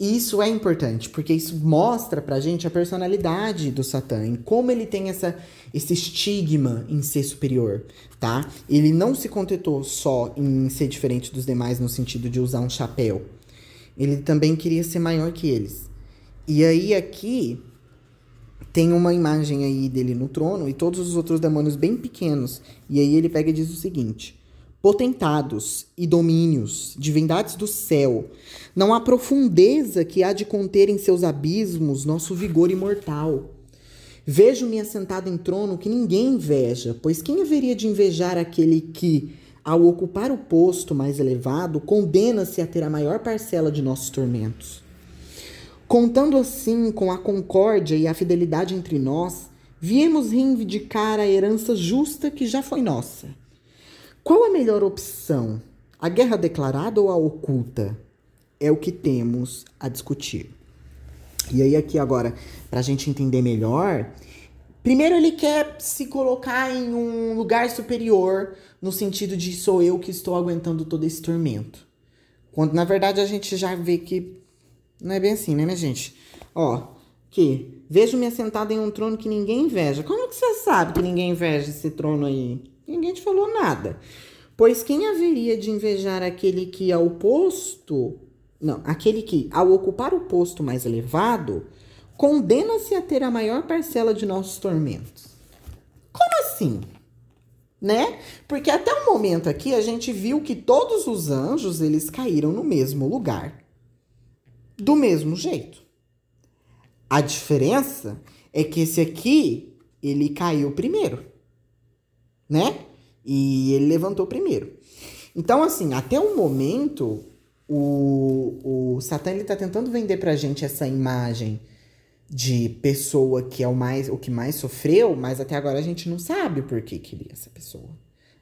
E isso é importante, porque isso mostra pra gente a personalidade do Satã, em como ele tem essa, esse estigma em ser superior, tá? Ele não se contentou só em ser diferente dos demais no sentido de usar um chapéu. Ele também queria ser maior que eles. E aí aqui tem uma imagem aí dele no trono e todos os outros demônios bem pequenos. E aí ele pega e diz o seguinte: potentados e domínios, divindades do céu. Não há profundeza que há de conter em seus abismos nosso vigor imortal. Vejo-me assentado em trono que ninguém inveja, pois quem haveria de invejar aquele que, ao ocupar o posto mais elevado, condena-se a ter a maior parcela de nossos tormentos? Contando assim com a concórdia e a fidelidade entre nós, viemos reivindicar a herança justa que já foi nossa qual a melhor opção? A guerra declarada ou a oculta? É o que temos a discutir. E aí, aqui agora, para a gente entender melhor, primeiro ele quer se colocar em um lugar superior, no sentido de sou eu que estou aguentando todo esse tormento. Quando na verdade a gente já vê que não é bem assim, né, minha gente? Ó, que vejo-me assentado em um trono que ninguém inveja. Como que você sabe que ninguém inveja esse trono aí? Ninguém te falou nada. Pois quem haveria de invejar aquele que ao posto, não, aquele que ao ocupar o posto mais elevado, condena-se a ter a maior parcela de nossos tormentos? Como assim? Né? Porque até o momento aqui a gente viu que todos os anjos eles caíram no mesmo lugar, do mesmo jeito. A diferença é que esse aqui ele caiu primeiro né? E ele levantou primeiro. Então, assim, até o momento, o, o Satã ele tá tentando vender pra gente essa imagem de pessoa que é o mais o que mais sofreu, mas até agora a gente não sabe por que queria essa pessoa,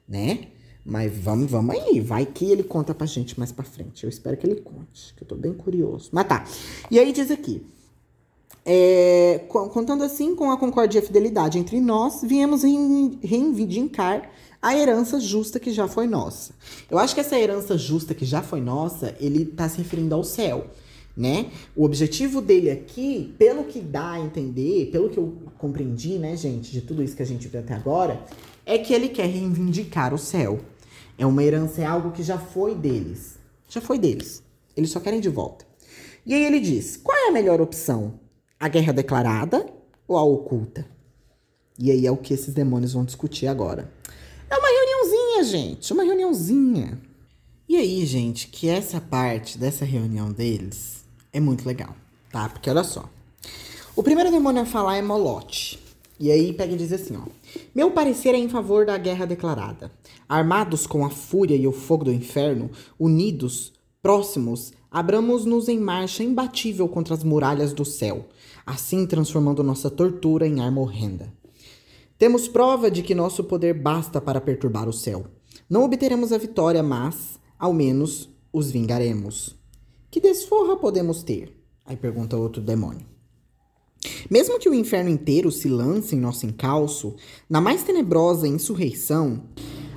né? Mas vamos, vamos aí, vai que ele conta pra gente mais pra frente. Eu espero que ele conte, que eu tô bem curioso. Mas tá. E aí diz aqui: é, contando assim com a concórdia e a fidelidade entre nós, viemos reivindicar a herança justa que já foi nossa. Eu acho que essa herança justa que já foi nossa, ele está se referindo ao céu, né? O objetivo dele aqui, pelo que dá a entender, pelo que eu compreendi, né, gente, de tudo isso que a gente viu até agora, é que ele quer reivindicar o céu. É uma herança, é algo que já foi deles. Já foi deles. Eles só querem de volta. E aí ele diz: qual é a melhor opção? A guerra declarada ou a oculta? E aí é o que esses demônios vão discutir agora. É uma reuniãozinha, gente, uma reuniãozinha. E aí, gente, que essa parte dessa reunião deles é muito legal, tá? Porque olha só. O primeiro demônio a falar é Molote. E aí pega e diz assim, ó. Meu parecer é em favor da guerra declarada. Armados com a fúria e o fogo do inferno, unidos, próximos, abramos-nos em marcha imbatível contra as muralhas do céu, assim transformando nossa tortura em arma horrenda. Temos prova de que nosso poder basta para perturbar o céu. Não obteremos a vitória, mas, ao menos, os vingaremos. Que desforra podemos ter? Aí pergunta outro demônio. Mesmo que o inferno inteiro se lance em nosso encalço, na mais tenebrosa insurreição,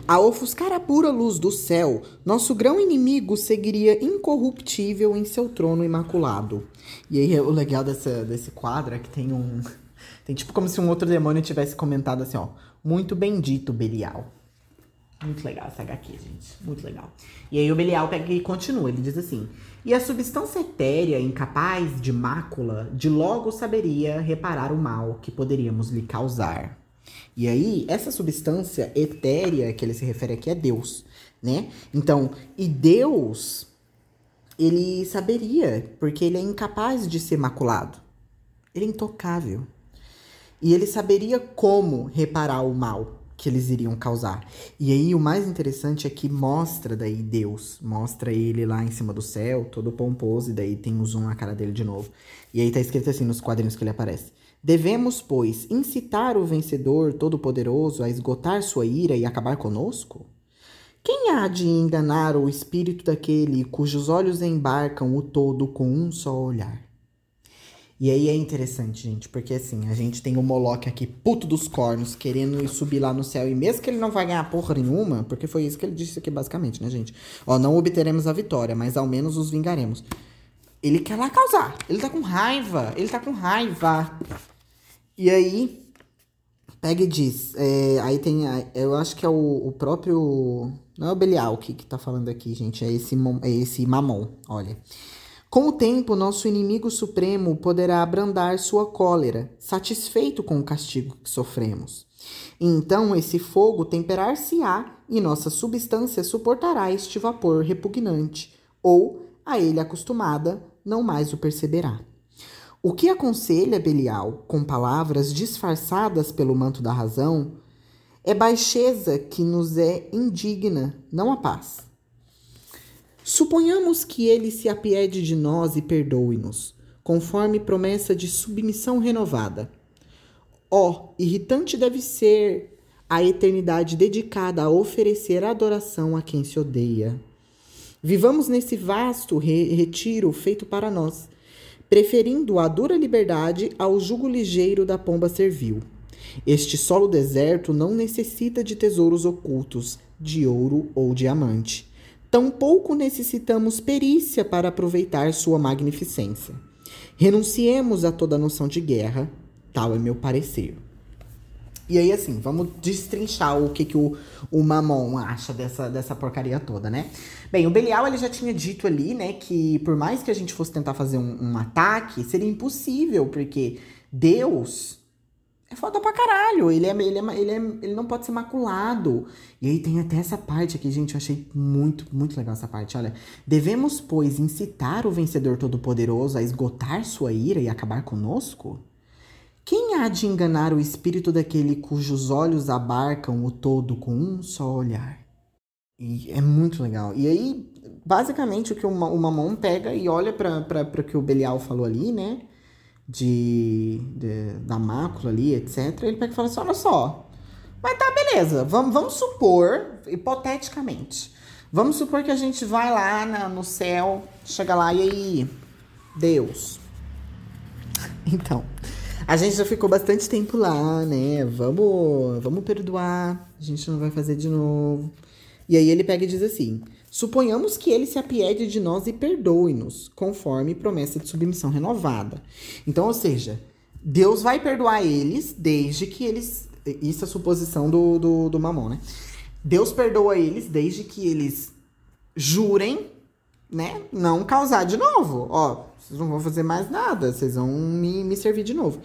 a ofuscar a pura luz do céu, nosso grão inimigo seguiria incorruptível em seu trono imaculado. E aí o legal dessa, desse quadro é que tem um. Tem tipo como se um outro demônio tivesse comentado assim, ó. Muito bendito, Belial. Muito legal essa HQ, gente. Muito legal. E aí o Belial pega e continua. Ele diz assim: E a substância etérea, incapaz de mácula, de logo saberia reparar o mal que poderíamos lhe causar. E aí, essa substância etérea que ele se refere aqui é Deus, né? Então, e Deus, ele saberia, porque ele é incapaz de ser maculado. Ele é intocável. e ele saberia como reparar o mal que eles iriam causar. E aí o mais interessante é que mostra daí Deus, mostra ele lá em cima do céu, todo pomposo, e daí tem um zoom na cara dele de novo. E aí tá escrito assim nos quadrinhos que ele aparece. Devemos, pois, incitar o vencedor todo-poderoso a esgotar sua ira e acabar conosco? Quem há de enganar o espírito daquele cujos olhos embarcam o todo com um só olhar? E aí é interessante, gente, porque assim, a gente tem o Moloch aqui, puto dos cornos, querendo subir lá no céu. E mesmo que ele não vai ganhar porra nenhuma, porque foi isso que ele disse aqui basicamente, né, gente? Ó, não obteremos a vitória, mas ao menos os vingaremos. Ele quer lá causar. Ele tá com raiva. Ele tá com raiva. E aí, pega e diz. É, aí tem. Eu acho que é o, o próprio. Não é o Belial que, que tá falando aqui, gente. É esse, é esse Mamon. Olha. Com o tempo, nosso inimigo supremo poderá abrandar sua cólera, satisfeito com o castigo que sofremos. Então esse fogo temperar-se-á e nossa substância suportará este vapor repugnante, ou, a ele acostumada, não mais o perceberá. O que aconselha Belial, com palavras disfarçadas pelo manto da razão, é baixeza que nos é indigna, não a paz. Suponhamos que ele se apiede de nós e perdoe-nos, conforme promessa de submissão renovada. Ó, oh, irritante deve ser a eternidade dedicada a oferecer adoração a quem se odeia. Vivamos nesse vasto re retiro feito para nós, preferindo a dura liberdade ao jugo ligeiro da pomba servil. Este solo deserto não necessita de tesouros ocultos, de ouro ou diamante. Tampouco necessitamos perícia para aproveitar sua magnificência. Renunciemos a toda noção de guerra, tal é meu parecer. E aí, assim, vamos destrinchar o que, que o, o Mamon acha dessa, dessa porcaria toda, né? Bem, o Belial ele já tinha dito ali, né, que por mais que a gente fosse tentar fazer um, um ataque, seria impossível, porque Deus é foda pra caralho. Ele, é, ele, é, ele, é, ele não pode ser maculado. E aí tem até essa parte aqui, gente. Eu achei muito, muito legal essa parte. Olha. Devemos, pois, incitar o vencedor todo-poderoso a esgotar sua ira e acabar conosco? Quem há de enganar o espírito daquele cujos olhos abarcam o todo com um só olhar? E é muito legal. E aí, basicamente, o que o, o Mamon pega e olha para o que o Belial falou ali, né? De, de, da mácula ali, etc. Ele pega e fala assim: olha só. Mas tá, beleza. Vamos, vamos supor, hipoteticamente. Vamos supor que a gente vai lá na, no céu, chega lá e aí, Deus. Então, a gente já ficou bastante tempo lá, né? Vamos, vamos perdoar. A gente não vai fazer de novo. E aí ele pega e diz assim: Suponhamos que ele se apiede de nós e perdoe-nos, conforme promessa de submissão renovada. Então, ou seja, Deus vai perdoar eles desde que eles. Isso é a suposição do, do, do Mamon, né? Deus perdoa eles desde que eles jurem, né? Não causar de novo. Ó, vocês não vão fazer mais nada, vocês vão me, me servir de novo.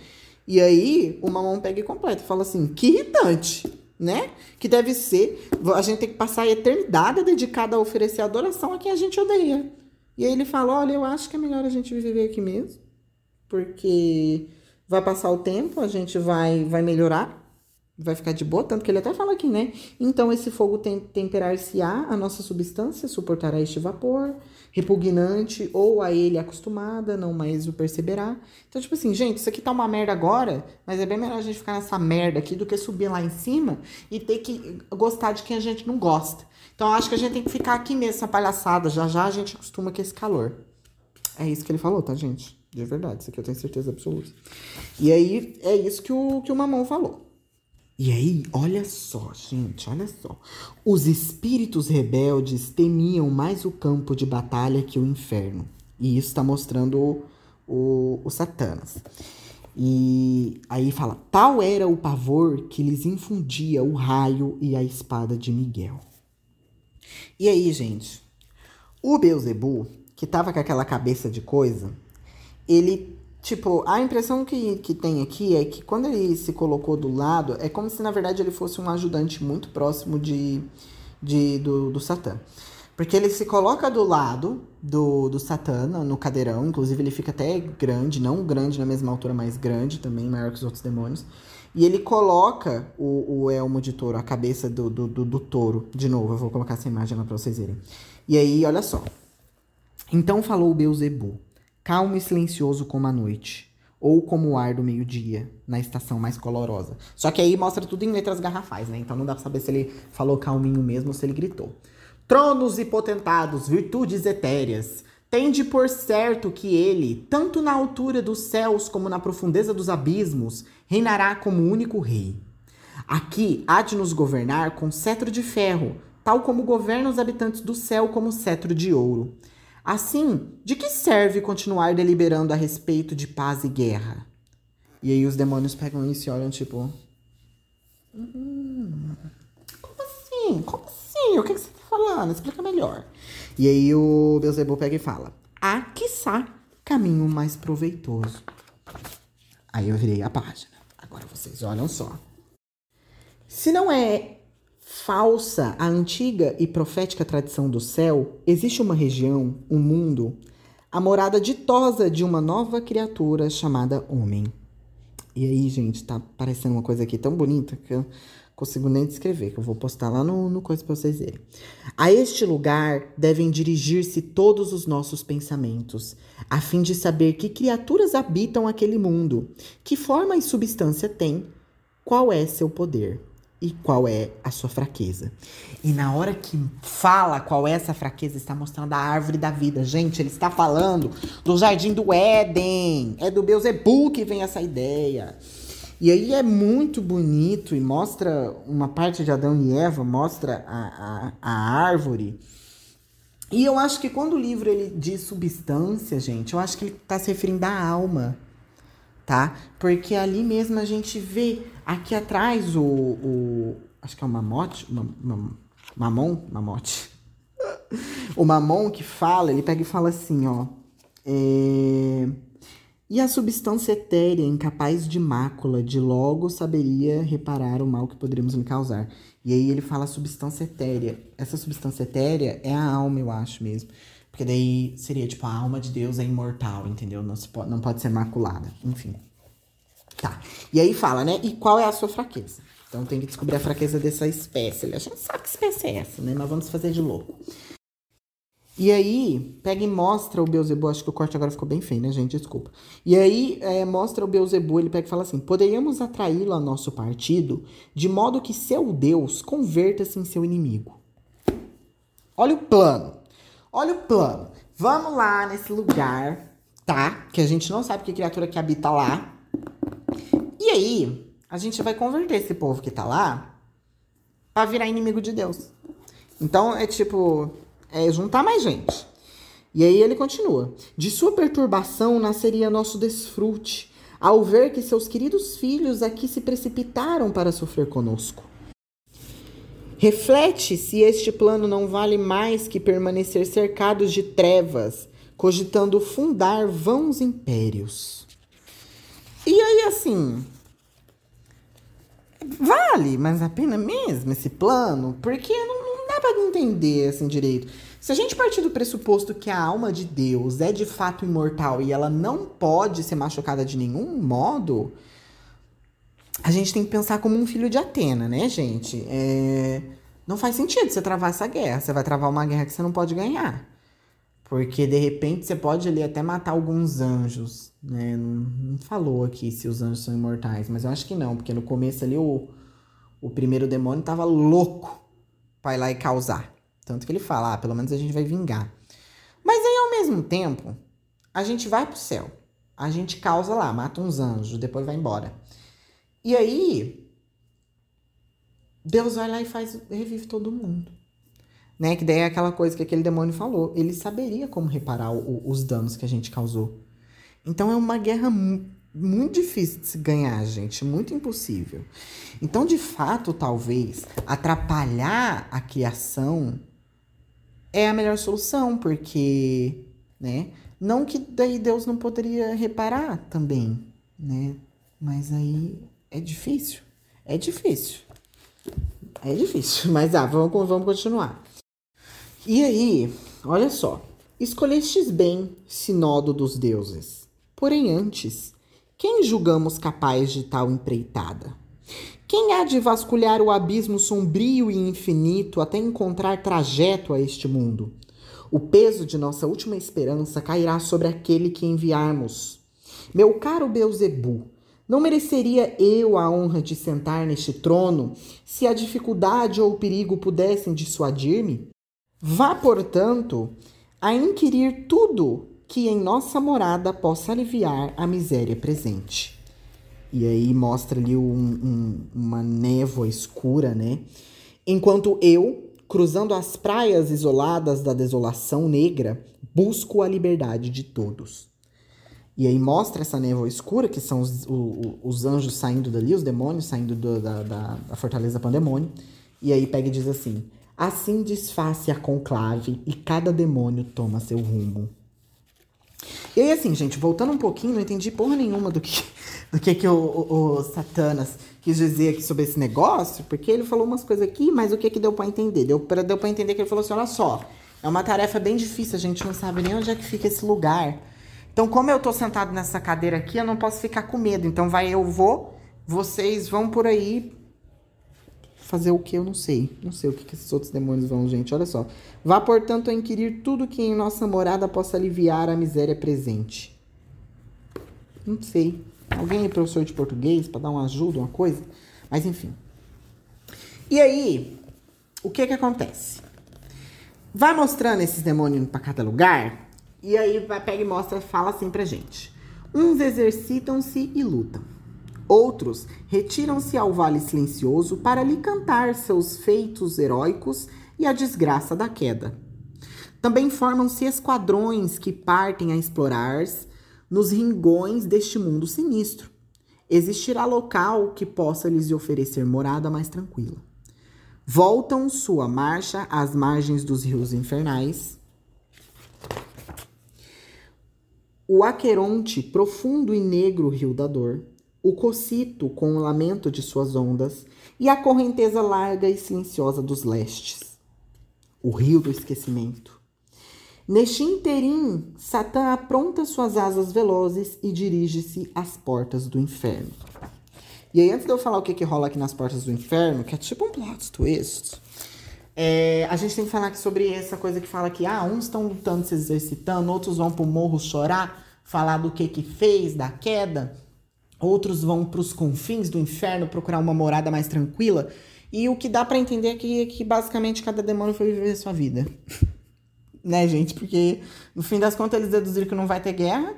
E aí, o mamão pega e completa, fala assim: que irritante, né? Que deve ser, a gente tem que passar a eternidade dedicada a oferecer adoração a quem a gente odeia. E aí ele fala: olha, eu acho que é melhor a gente viver aqui mesmo, porque vai passar o tempo, a gente vai, vai melhorar vai ficar de boa, tanto que ele até fala aqui, né? Então esse fogo tem, temperar-se-á a nossa substância, suportará este vapor, repugnante, ou a ele acostumada, não mais o perceberá. Então, tipo assim, gente, isso aqui tá uma merda agora, mas é bem melhor a gente ficar nessa merda aqui do que subir lá em cima e ter que gostar de quem a gente não gosta. Então, acho que a gente tem que ficar aqui mesmo, essa palhaçada. Já já a gente acostuma com esse calor. É isso que ele falou, tá, gente? De verdade, isso aqui eu tenho certeza absoluta. E aí, é isso que o, que o Mamão falou. E aí, olha só, gente, olha só. Os espíritos rebeldes temiam mais o campo de batalha que o inferno. E isso está mostrando o, o, o Satanas. E aí fala: tal era o pavor que lhes infundia o raio e a espada de Miguel. E aí, gente, o Beuzebu, que tava com aquela cabeça de coisa, ele Tipo, a impressão que, que tem aqui é que quando ele se colocou do lado, é como se na verdade ele fosse um ajudante muito próximo de, de do, do Satã. Porque ele se coloca do lado do, do Satã no cadeirão, inclusive ele fica até grande, não grande na mesma altura, mas grande também, maior que os outros demônios. E ele coloca o, o elmo de touro, a cabeça do, do, do, do touro. De novo, eu vou colocar essa imagem lá pra vocês verem. E aí, olha só. Então falou Beuzebu, calmo e silencioso como a noite, ou como o ar do meio-dia, na estação mais colorosa. Só que aí mostra tudo em letras garrafais, né? Então não dá pra saber se ele falou calminho mesmo ou se ele gritou. Tronos e potentados, virtudes etéreas, tende por certo que ele, tanto na altura dos céus como na profundeza dos abismos, reinará como único rei. Aqui há de nos governar com cetro de ferro, tal como governa os habitantes do céu como cetro de ouro. Assim, de que serve continuar deliberando a respeito de paz e guerra? E aí os demônios pegam isso e olham tipo. Hum, como assim? Como assim? O que, que você falando? Explica melhor. E aí o Beelzebub pega e fala: Há, quiçá, caminho mais proveitoso. Aí eu virei a página. Agora vocês olham só. Se não é falsa a antiga e profética tradição do céu, existe uma região, um mundo, a morada ditosa de uma nova criatura chamada homem. E aí, gente, tá parecendo uma coisa aqui tão bonita que eu consigo nem descrever, que eu vou postar lá no, no coisa para vocês verem. A este lugar devem dirigir-se todos os nossos pensamentos, a fim de saber que criaturas habitam aquele mundo, que forma e substância tem, qual é seu poder e qual é a sua fraqueza. E na hora que fala qual é essa fraqueza, está mostrando a árvore da vida. Gente, ele está falando do jardim do Éden. É do Beuzebu que vem essa ideia. E aí é muito bonito e mostra uma parte de Adão e Eva, mostra a, a, a árvore. E eu acho que quando o livro ele diz substância, gente, eu acho que ele está se referindo à alma, tá? Porque ali mesmo a gente vê aqui atrás o, o acho que é o mamote, mam, mamon, mamote. o mamon que fala, ele pega e fala assim, ó. É e a substância etérea, incapaz de mácula, de logo saberia reparar o mal que poderíamos me causar. E aí ele fala substância etérea. Essa substância etérea é a alma, eu acho mesmo. Porque daí seria tipo a alma de Deus é imortal, entendeu? Não, pode, não pode ser maculada. Enfim. Tá. E aí fala, né? E qual é a sua fraqueza? Então tem que descobrir a fraqueza dessa espécie. A gente sabe que espécie é essa, né? Mas vamos fazer de louco. E aí, pega e mostra o Beuzebu. Acho que o corte agora ficou bem feio, né, gente? Desculpa. E aí, é, mostra o Beuzebu. Ele pega e fala assim: Poderíamos atraí-lo a nosso partido, de modo que seu Deus converta-se em seu inimigo. Olha o plano. Olha o plano. Vamos lá nesse lugar, tá? Que a gente não sabe que criatura que habita lá. E aí, a gente vai converter esse povo que tá lá pra virar inimigo de Deus. Então, é tipo é juntar mais gente. E aí ele continua: De sua perturbação nasceria nosso desfrute, ao ver que seus queridos filhos aqui se precipitaram para sofrer conosco. Reflete se este plano não vale mais que permanecer cercados de trevas, cogitando fundar vãos impérios. E aí, assim. Vale mas a pena mesmo esse plano? Porque não dá para entender assim direito. Se a gente partir do pressuposto que a alma de Deus é de fato imortal e ela não pode ser machucada de nenhum modo, a gente tem que pensar como um filho de Atena, né, gente? É... Não faz sentido você travar essa guerra. Você vai travar uma guerra que você não pode ganhar. Porque de repente você pode ali até matar alguns anjos, né? Não, não, falou aqui se os anjos são imortais, mas eu acho que não, porque no começo ali o, o primeiro demônio tava louco para ir lá e causar. Tanto que ele fala, ah, pelo menos a gente vai vingar. Mas aí, ao mesmo tempo, a gente vai pro céu. A gente causa lá, mata uns anjos, depois vai embora. E aí, Deus vai lá e faz, revive todo mundo. Né? Que daí é aquela coisa que aquele demônio falou. Ele saberia como reparar o, os danos que a gente causou. Então é uma guerra muito difícil de se ganhar, gente, muito impossível. Então, de fato, talvez atrapalhar a criação é a melhor solução, porque, né? Não que daí Deus não poderia reparar também, né? Mas aí é difícil. É difícil. É difícil. Mas ah, vamos, vamos continuar. E aí, olha só. Escolhestes bem, sinodo dos deuses. Porém, antes, quem julgamos capaz de tal empreitada? Quem há de vasculhar o abismo sombrio e infinito até encontrar trajeto a este mundo? O peso de nossa última esperança cairá sobre aquele que enviarmos. Meu caro Beuzebu, não mereceria eu a honra de sentar neste trono se a dificuldade ou o perigo pudessem dissuadir-me? Vá, portanto, a inquirir tudo que em nossa morada possa aliviar a miséria presente. E aí mostra ali um, um, uma névoa escura, né? Enquanto eu, cruzando as praias isoladas da desolação negra, busco a liberdade de todos. E aí mostra essa névoa escura, que são os, os, os anjos saindo dali, os demônios saindo do, da, da, da fortaleza pandemônio. E aí pega e diz assim: Assim desface a conclave e cada demônio toma seu rumo. E aí, assim, gente, voltando um pouquinho, não entendi porra nenhuma do que, do que, que o, o, o Satanas quis dizer aqui sobre esse negócio, porque ele falou umas coisas aqui, mas o que que deu para entender? Deu para deu entender que ele falou assim: olha só, é uma tarefa bem difícil, a gente não sabe nem onde é que fica esse lugar. Então, como eu tô sentado nessa cadeira aqui, eu não posso ficar com medo. Então, vai, eu vou, vocês vão por aí fazer o que eu não sei. Não sei o que, que esses outros demônios vão, gente. Olha só. Vá, portanto, a inquirir tudo que em nossa morada possa aliviar a miséria presente. Não sei. Alguém é professor de português para dar uma ajuda, uma coisa? Mas enfim. E aí, o que que acontece? Vai mostrando esses demônios para cada lugar, e aí vai pega e mostra, fala assim pra gente. Uns exercitam-se e lutam. Outros retiram-se ao vale silencioso para lhe cantar seus feitos heróicos e a desgraça da queda. Também formam-se esquadrões que partem a explorar nos ringões deste mundo sinistro. Existirá local que possa lhes oferecer morada mais tranquila. Voltam sua marcha às margens dos rios infernais. O Aqueronte, profundo e negro rio da dor, o cocito com o lamento de suas ondas e a correnteza larga e silenciosa dos lestes, o rio do esquecimento. Neste interim, Satã apronta suas asas velozes e dirige-se às portas do inferno. E aí, antes de eu falar o que, que rola aqui nas portas do inferno, que é tipo um plot twist, é, a gente tem que falar aqui sobre essa coisa que fala que ah, uns estão lutando, se exercitando, outros vão pro morro chorar, falar do que que fez, da queda. Outros vão para os confins do inferno procurar uma morada mais tranquila. E o que dá para entender é que basicamente cada demônio foi viver a sua vida. né, gente? Porque no fim das contas eles deduziram que não vai ter guerra.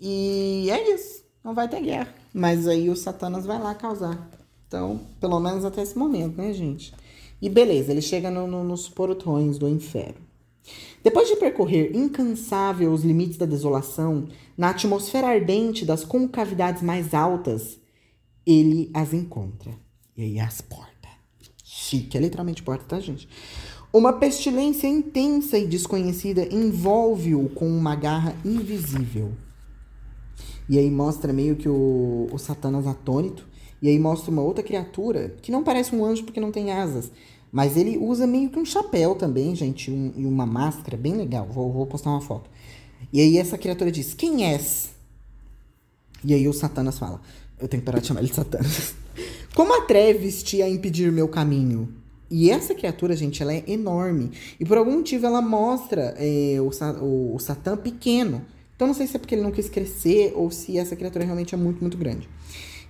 E é isso. Não vai ter guerra. Mas aí o Satanas vai lá causar. Então, pelo menos até esse momento, né, gente? E beleza, ele chega no, no, nos portões do inferno. Depois de percorrer incansável os limites da desolação, na atmosfera ardente das concavidades mais altas, ele as encontra. E aí as portas. Chique, é literalmente porta, tá, gente? Uma pestilência intensa e desconhecida envolve-o com uma garra invisível. E aí mostra meio que o, o Satanás atônito. E aí mostra uma outra criatura que não parece um anjo porque não tem asas. Mas ele usa meio que um chapéu também, gente, um, e uma máscara bem legal. Vou, vou postar uma foto. E aí essa criatura diz: Quem és? E aí o Satanas fala: Eu tenho que parar de chamar ele de Satanas. Como atreves-te a impedir meu caminho? E essa criatura, gente, ela é enorme. E por algum motivo ela mostra é, o, o, o Satã pequeno. Então não sei se é porque ele não quis crescer ou se essa criatura realmente é muito, muito grande.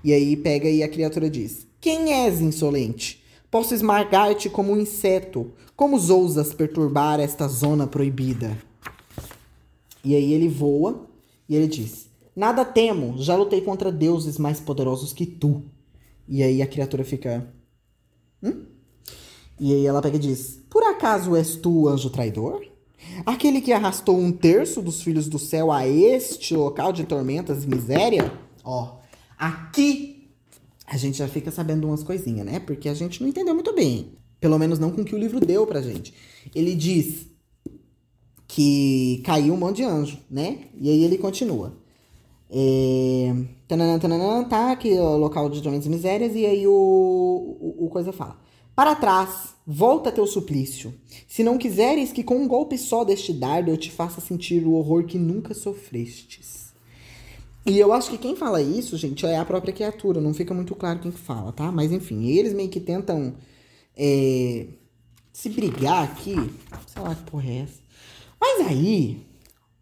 E aí pega e a criatura diz: Quem és, insolente? Posso esmagar-te como um inseto. Como ousas perturbar esta zona proibida? E aí ele voa e ele diz: Nada temo, já lutei contra deuses mais poderosos que tu. E aí a criatura fica. Hum? E aí ela pega e diz: Por acaso és tu, anjo traidor? Aquele que arrastou um terço dos filhos do céu a este local de tormentas e miséria? Ó, aqui a gente já fica sabendo umas coisinhas, né? Porque a gente não entendeu muito bem. Pelo menos não com o que o livro deu pra gente. Ele diz que caiu um monte de anjo, né? E aí ele continua. É... Tananã, tá, aqui é o local de tormentos e misérias, e aí o, o, o, coisa fala. Para trás, volta teu suplício. Se não quiseres que com um golpe só deste dardo eu te faça sentir o horror que nunca sofrestes. E eu acho que quem fala isso, gente, é a própria criatura. Não fica muito claro quem fala, tá? Mas enfim, eles meio que tentam é, se brigar aqui. Sei lá que porra é essa. Mas aí,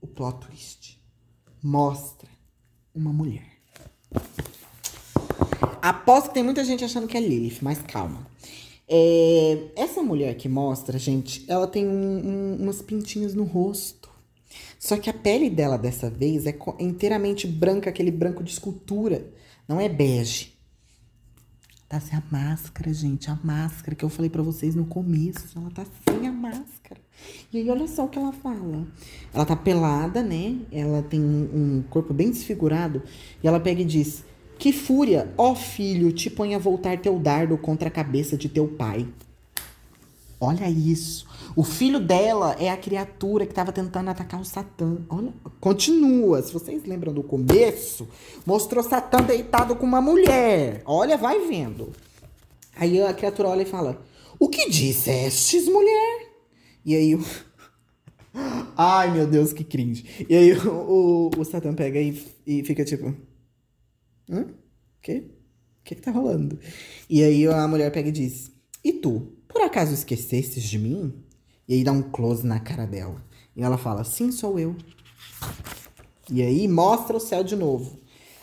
o plot twist mostra uma mulher. Aposto que tem muita gente achando que é Lilith, mas calma. É, essa mulher que mostra, gente, ela tem um, um, umas pintinhas no rosto. Só que a pele dela dessa vez é inteiramente branca, aquele branco de escultura. Não é bege. Tá sem a máscara, gente. A máscara que eu falei para vocês no começo. Ela tá sem a máscara. E aí, olha só o que ela fala. Ela tá pelada, né? Ela tem um corpo bem desfigurado. E ela pega e diz: que fúria, ó filho, te põe a voltar teu dardo contra a cabeça de teu pai. Olha isso. O filho dela é a criatura que estava tentando atacar o Satã. Olha, continua. Se vocês lembram do começo, mostrou Satã deitado com uma mulher. Olha, vai vendo. Aí a criatura olha e fala: O que dissestes, mulher? E aí o. Ai, meu Deus, que cringe. E aí o, o, o Satã pega e, e fica tipo. Hã? O quê? O que que tá rolando? E aí a mulher pega e diz: E tu, acaso esquecestes de mim? E aí dá um close na cara dela. E ela fala: Sim, sou eu. E aí mostra o céu de novo.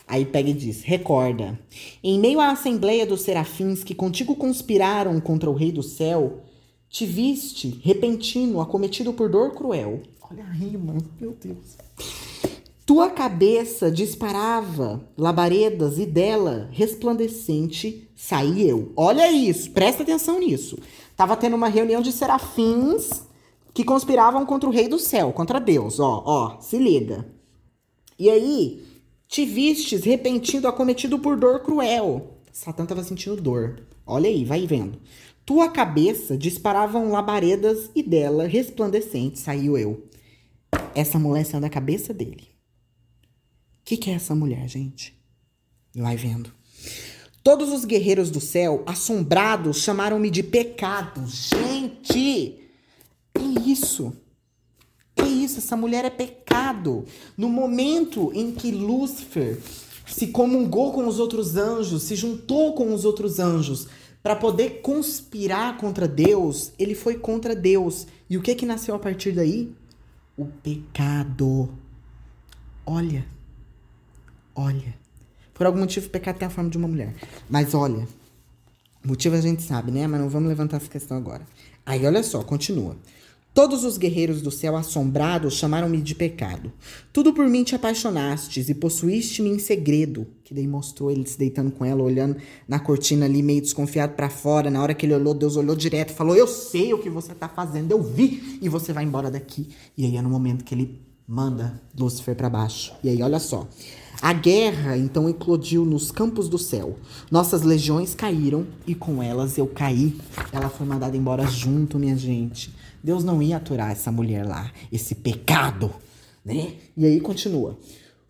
Aí pega e diz: Recorda, em meio à assembleia dos serafins que contigo conspiraram contra o rei do céu, te viste, repentino, acometido por dor cruel. Olha a rima, meu Deus. Tua cabeça disparava labaredas e dela, resplandecente, saí eu. Olha isso, presta atenção nisso. Tava tendo uma reunião de serafins que conspiravam contra o rei do céu, contra Deus. Ó, ó, se liga. E aí, te vistes repentino acometido por dor cruel. Satã tava sentindo dor. Olha aí, vai vendo. Tua cabeça disparavam labaredas e dela, resplandecente, saiu eu. Essa mulher saiu da cabeça dele que, que é essa mulher, gente? Vai vendo. Todos os guerreiros do céu, assombrados, chamaram-me de pecado. Gente! Que isso? Que isso? Essa mulher é pecado. No momento em que Lúcifer se comungou com os outros anjos, se juntou com os outros anjos para poder conspirar contra Deus, ele foi contra Deus. E o que que nasceu a partir daí? O pecado. Olha, Olha. Por algum motivo, o pecado tem a forma de uma mulher. Mas olha. Motivo a gente sabe, né? Mas não vamos levantar essa questão agora. Aí, olha só, continua. Todos os guerreiros do céu assombrados chamaram-me de pecado. Tudo por mim te apaixonastes e possuíste-me em segredo. Que daí mostrou ele se deitando com ela, olhando na cortina ali, meio desconfiado para fora. Na hora que ele olhou, Deus olhou direto e falou: Eu sei o que você tá fazendo, eu vi, e você vai embora daqui. E aí é no momento que ele manda Lúcifer para baixo. E aí, olha só. A guerra então eclodiu nos campos do céu. Nossas legiões caíram e com elas eu caí. Ela foi mandada embora junto, minha gente. Deus não ia aturar essa mulher lá, esse pecado, né? E aí continua.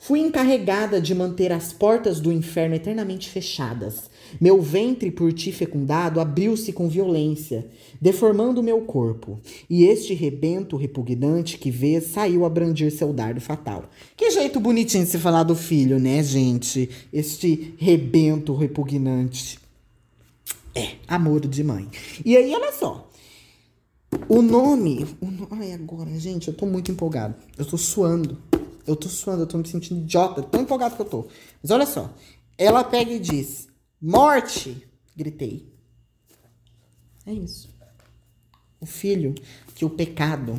Fui encarregada de manter as portas do inferno eternamente fechadas. Meu ventre, por ti fecundado, abriu-se com violência, deformando meu corpo. E este rebento repugnante que vês saiu a brandir seu dardo fatal. Que jeito bonitinho de se falar do filho, né, gente? Este rebento repugnante. É, amor de mãe. E aí, olha só. O nome. O no... Ai, agora, gente, eu tô muito empolgado. Eu tô suando. Eu tô suando, eu tô me sentindo idiota, tão empolgado que eu tô. Mas olha só. Ela pega e diz: Morte! Gritei. É isso. O filho que o pecado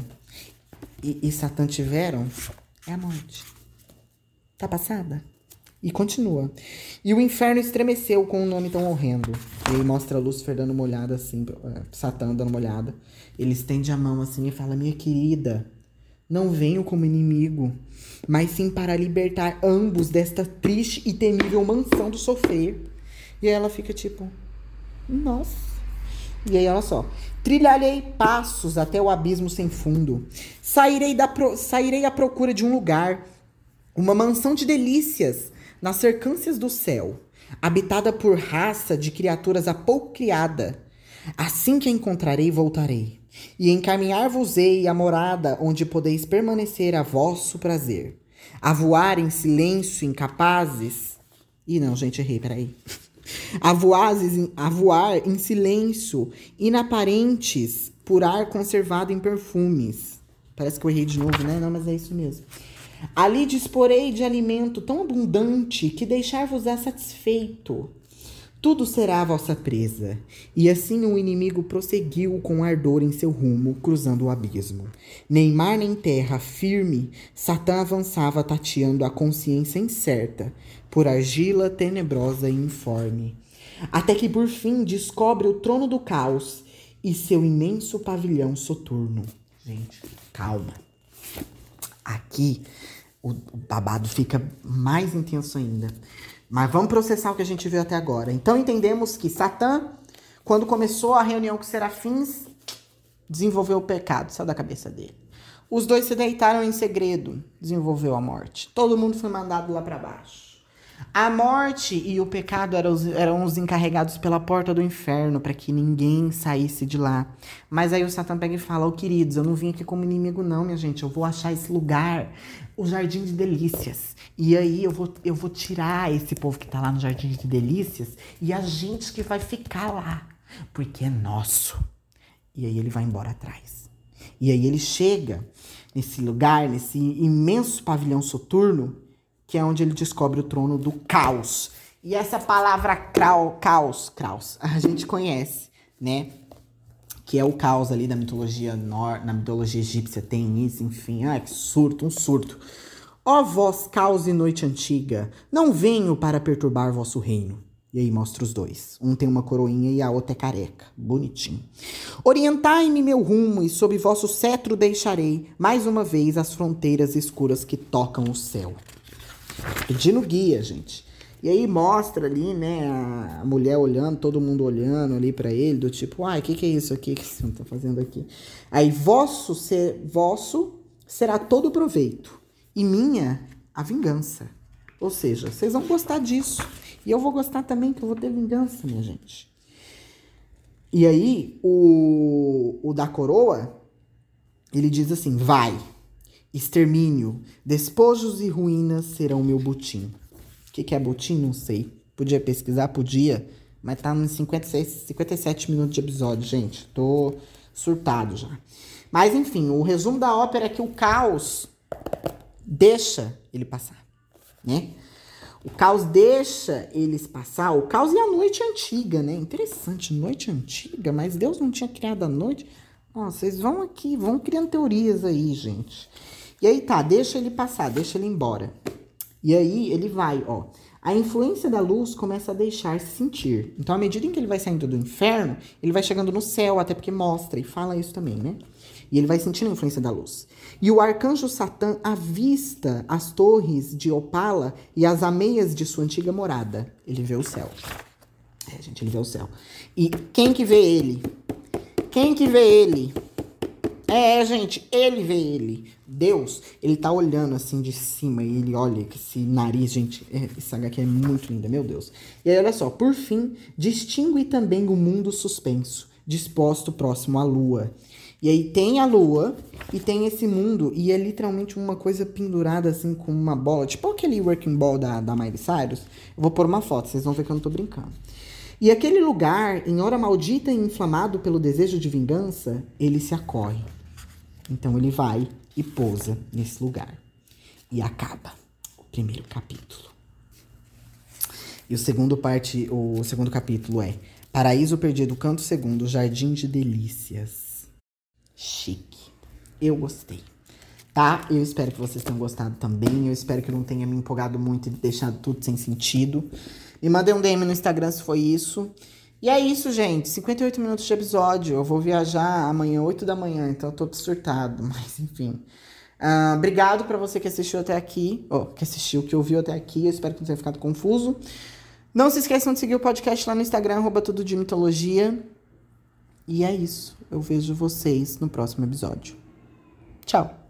e, e Satã tiveram é a morte. Tá passada? E continua. E o inferno estremeceu com um nome tão horrendo. E aí mostra Lúcifer dando uma olhada assim, é, Satã dando uma olhada. Ele estende a mão assim e fala: Minha querida, não venho como inimigo, mas sim para libertar ambos desta triste e temível mansão do sofrer. E aí ela fica tipo, nossa. E aí, olha só. Trilharei passos até o abismo sem fundo. Sairei, da pro... Sairei à procura de um lugar, uma mansão de delícias, nas cercâncias do céu, habitada por raça de criaturas há pouco criada Assim que a encontrarei, voltarei, e encaminhar-vos-ei a morada onde podeis permanecer a vosso prazer. A voar em silêncio, incapazes. Ih, não, gente, errei, peraí. A, voazes, a voar em silêncio, inaparentes, por ar conservado em perfumes. Parece que eu errei de novo, né? Não, mas é isso mesmo. Ali disporei de alimento tão abundante que deixar-vos-á satisfeito. Tudo será a vossa presa. E assim o inimigo prosseguiu com ardor em seu rumo, cruzando o abismo. Nem mar nem terra firme, Satã avançava tateando a consciência incerta, por argila tenebrosa e informe. Até que por fim descobre o trono do caos e seu imenso pavilhão soturno. Gente, calma. Aqui o babado fica mais intenso ainda. Mas vamos processar o que a gente viu até agora. Então entendemos que Satã, quando começou a reunião com os serafins, desenvolveu o pecado, saiu da cabeça dele. Os dois se deitaram em segredo, desenvolveu a morte. Todo mundo foi mandado lá para baixo. A morte e o pecado eram os, eram os encarregados pela porta do inferno para que ninguém saísse de lá. Mas aí o Satã pega e fala: Ô oh, queridos, eu não vim aqui como inimigo, não, minha gente. Eu vou achar esse lugar, o Jardim de Delícias. E aí eu vou, eu vou tirar esse povo que tá lá no Jardim de Delícias e a gente que vai ficar lá, porque é nosso. E aí ele vai embora atrás. E aí ele chega nesse lugar, nesse imenso pavilhão soturno que é onde ele descobre o trono do caos. E essa palavra crau, caos, caos, a gente conhece, né? Que é o caos ali da mitologia nor, na mitologia egípcia tem isso, enfim. Ai, que surto, um surto. Ó vós, caos e noite antiga, não venho para perturbar vosso reino. E aí mostra os dois. Um tem uma coroinha e a outra é careca. Bonitinho. Orientai-me meu rumo e sob vosso cetro deixarei mais uma vez as fronteiras escuras que tocam o céu. Pedindo guia, gente. E aí mostra ali, né, a mulher olhando, todo mundo olhando ali para ele, do tipo, ai, o que, que é isso aqui que você tá fazendo aqui? Aí, vosso, ser, vosso será todo proveito, e minha a vingança. Ou seja, vocês vão gostar disso. E eu vou gostar também, que eu vou ter vingança, minha gente. E aí, o, o da coroa, ele diz assim: vai, Extermínio, despojos e ruínas serão meu butim. O que, que é butim? Não sei. Podia pesquisar? Podia. Mas tá nos 56, 57 minutos de episódio, gente. Tô surtado já. Mas enfim, o resumo da ópera é que o caos deixa ele passar, né? O caos deixa eles passar. O caos e a noite antiga, né? Interessante, noite antiga, mas Deus não tinha criado a noite. Ó, vocês vão aqui, vão criando teorias aí, gente. E aí tá, deixa ele passar, deixa ele embora. E aí ele vai, ó. A influência da luz começa a deixar-se sentir. Então, à medida em que ele vai saindo do inferno, ele vai chegando no céu, até porque mostra e fala isso também, né? E ele vai sentindo a influência da luz. E o arcanjo Satã avista as torres de Opala e as ameias de sua antiga morada. Ele vê o céu. É, gente, ele vê o céu. E quem que vê ele? Quem que vê ele? É, gente, ele vê ele. Deus, ele tá olhando assim de cima e ele olha que esse nariz, gente, é, essa HQ é muito linda, meu Deus. E aí, olha só, por fim, distingue também o mundo suspenso, disposto próximo à lua. E aí tem a lua e tem esse mundo, e é literalmente uma coisa pendurada assim com uma bola, tipo aquele working ball da, da Miley Cyrus. Eu vou pôr uma foto, vocês vão ver que eu não tô brincando. E aquele lugar, em hora maldita e inflamado pelo desejo de vingança, ele se acorre. Então ele vai e pousa nesse lugar. E acaba o primeiro capítulo. E o segundo parte, o segundo capítulo é Paraíso Perdido, Canto Segundo, Jardim de Delícias. Chique. Eu gostei. Tá? Eu espero que vocês tenham gostado também. Eu espero que não tenha me empolgado muito e deixado tudo sem sentido. Me mandei um DM no Instagram se foi isso. E é isso, gente. 58 minutos de episódio. Eu vou viajar amanhã, 8 da manhã, então eu tô surtado, mas enfim. Uh, obrigado para você que assistiu até aqui, oh, que assistiu, que ouviu até aqui. Eu espero que não tenha ficado confuso. Não se esqueçam de seguir o podcast lá no Instagram, arroba tudo de mitologia. E é isso. Eu vejo vocês no próximo episódio. Tchau!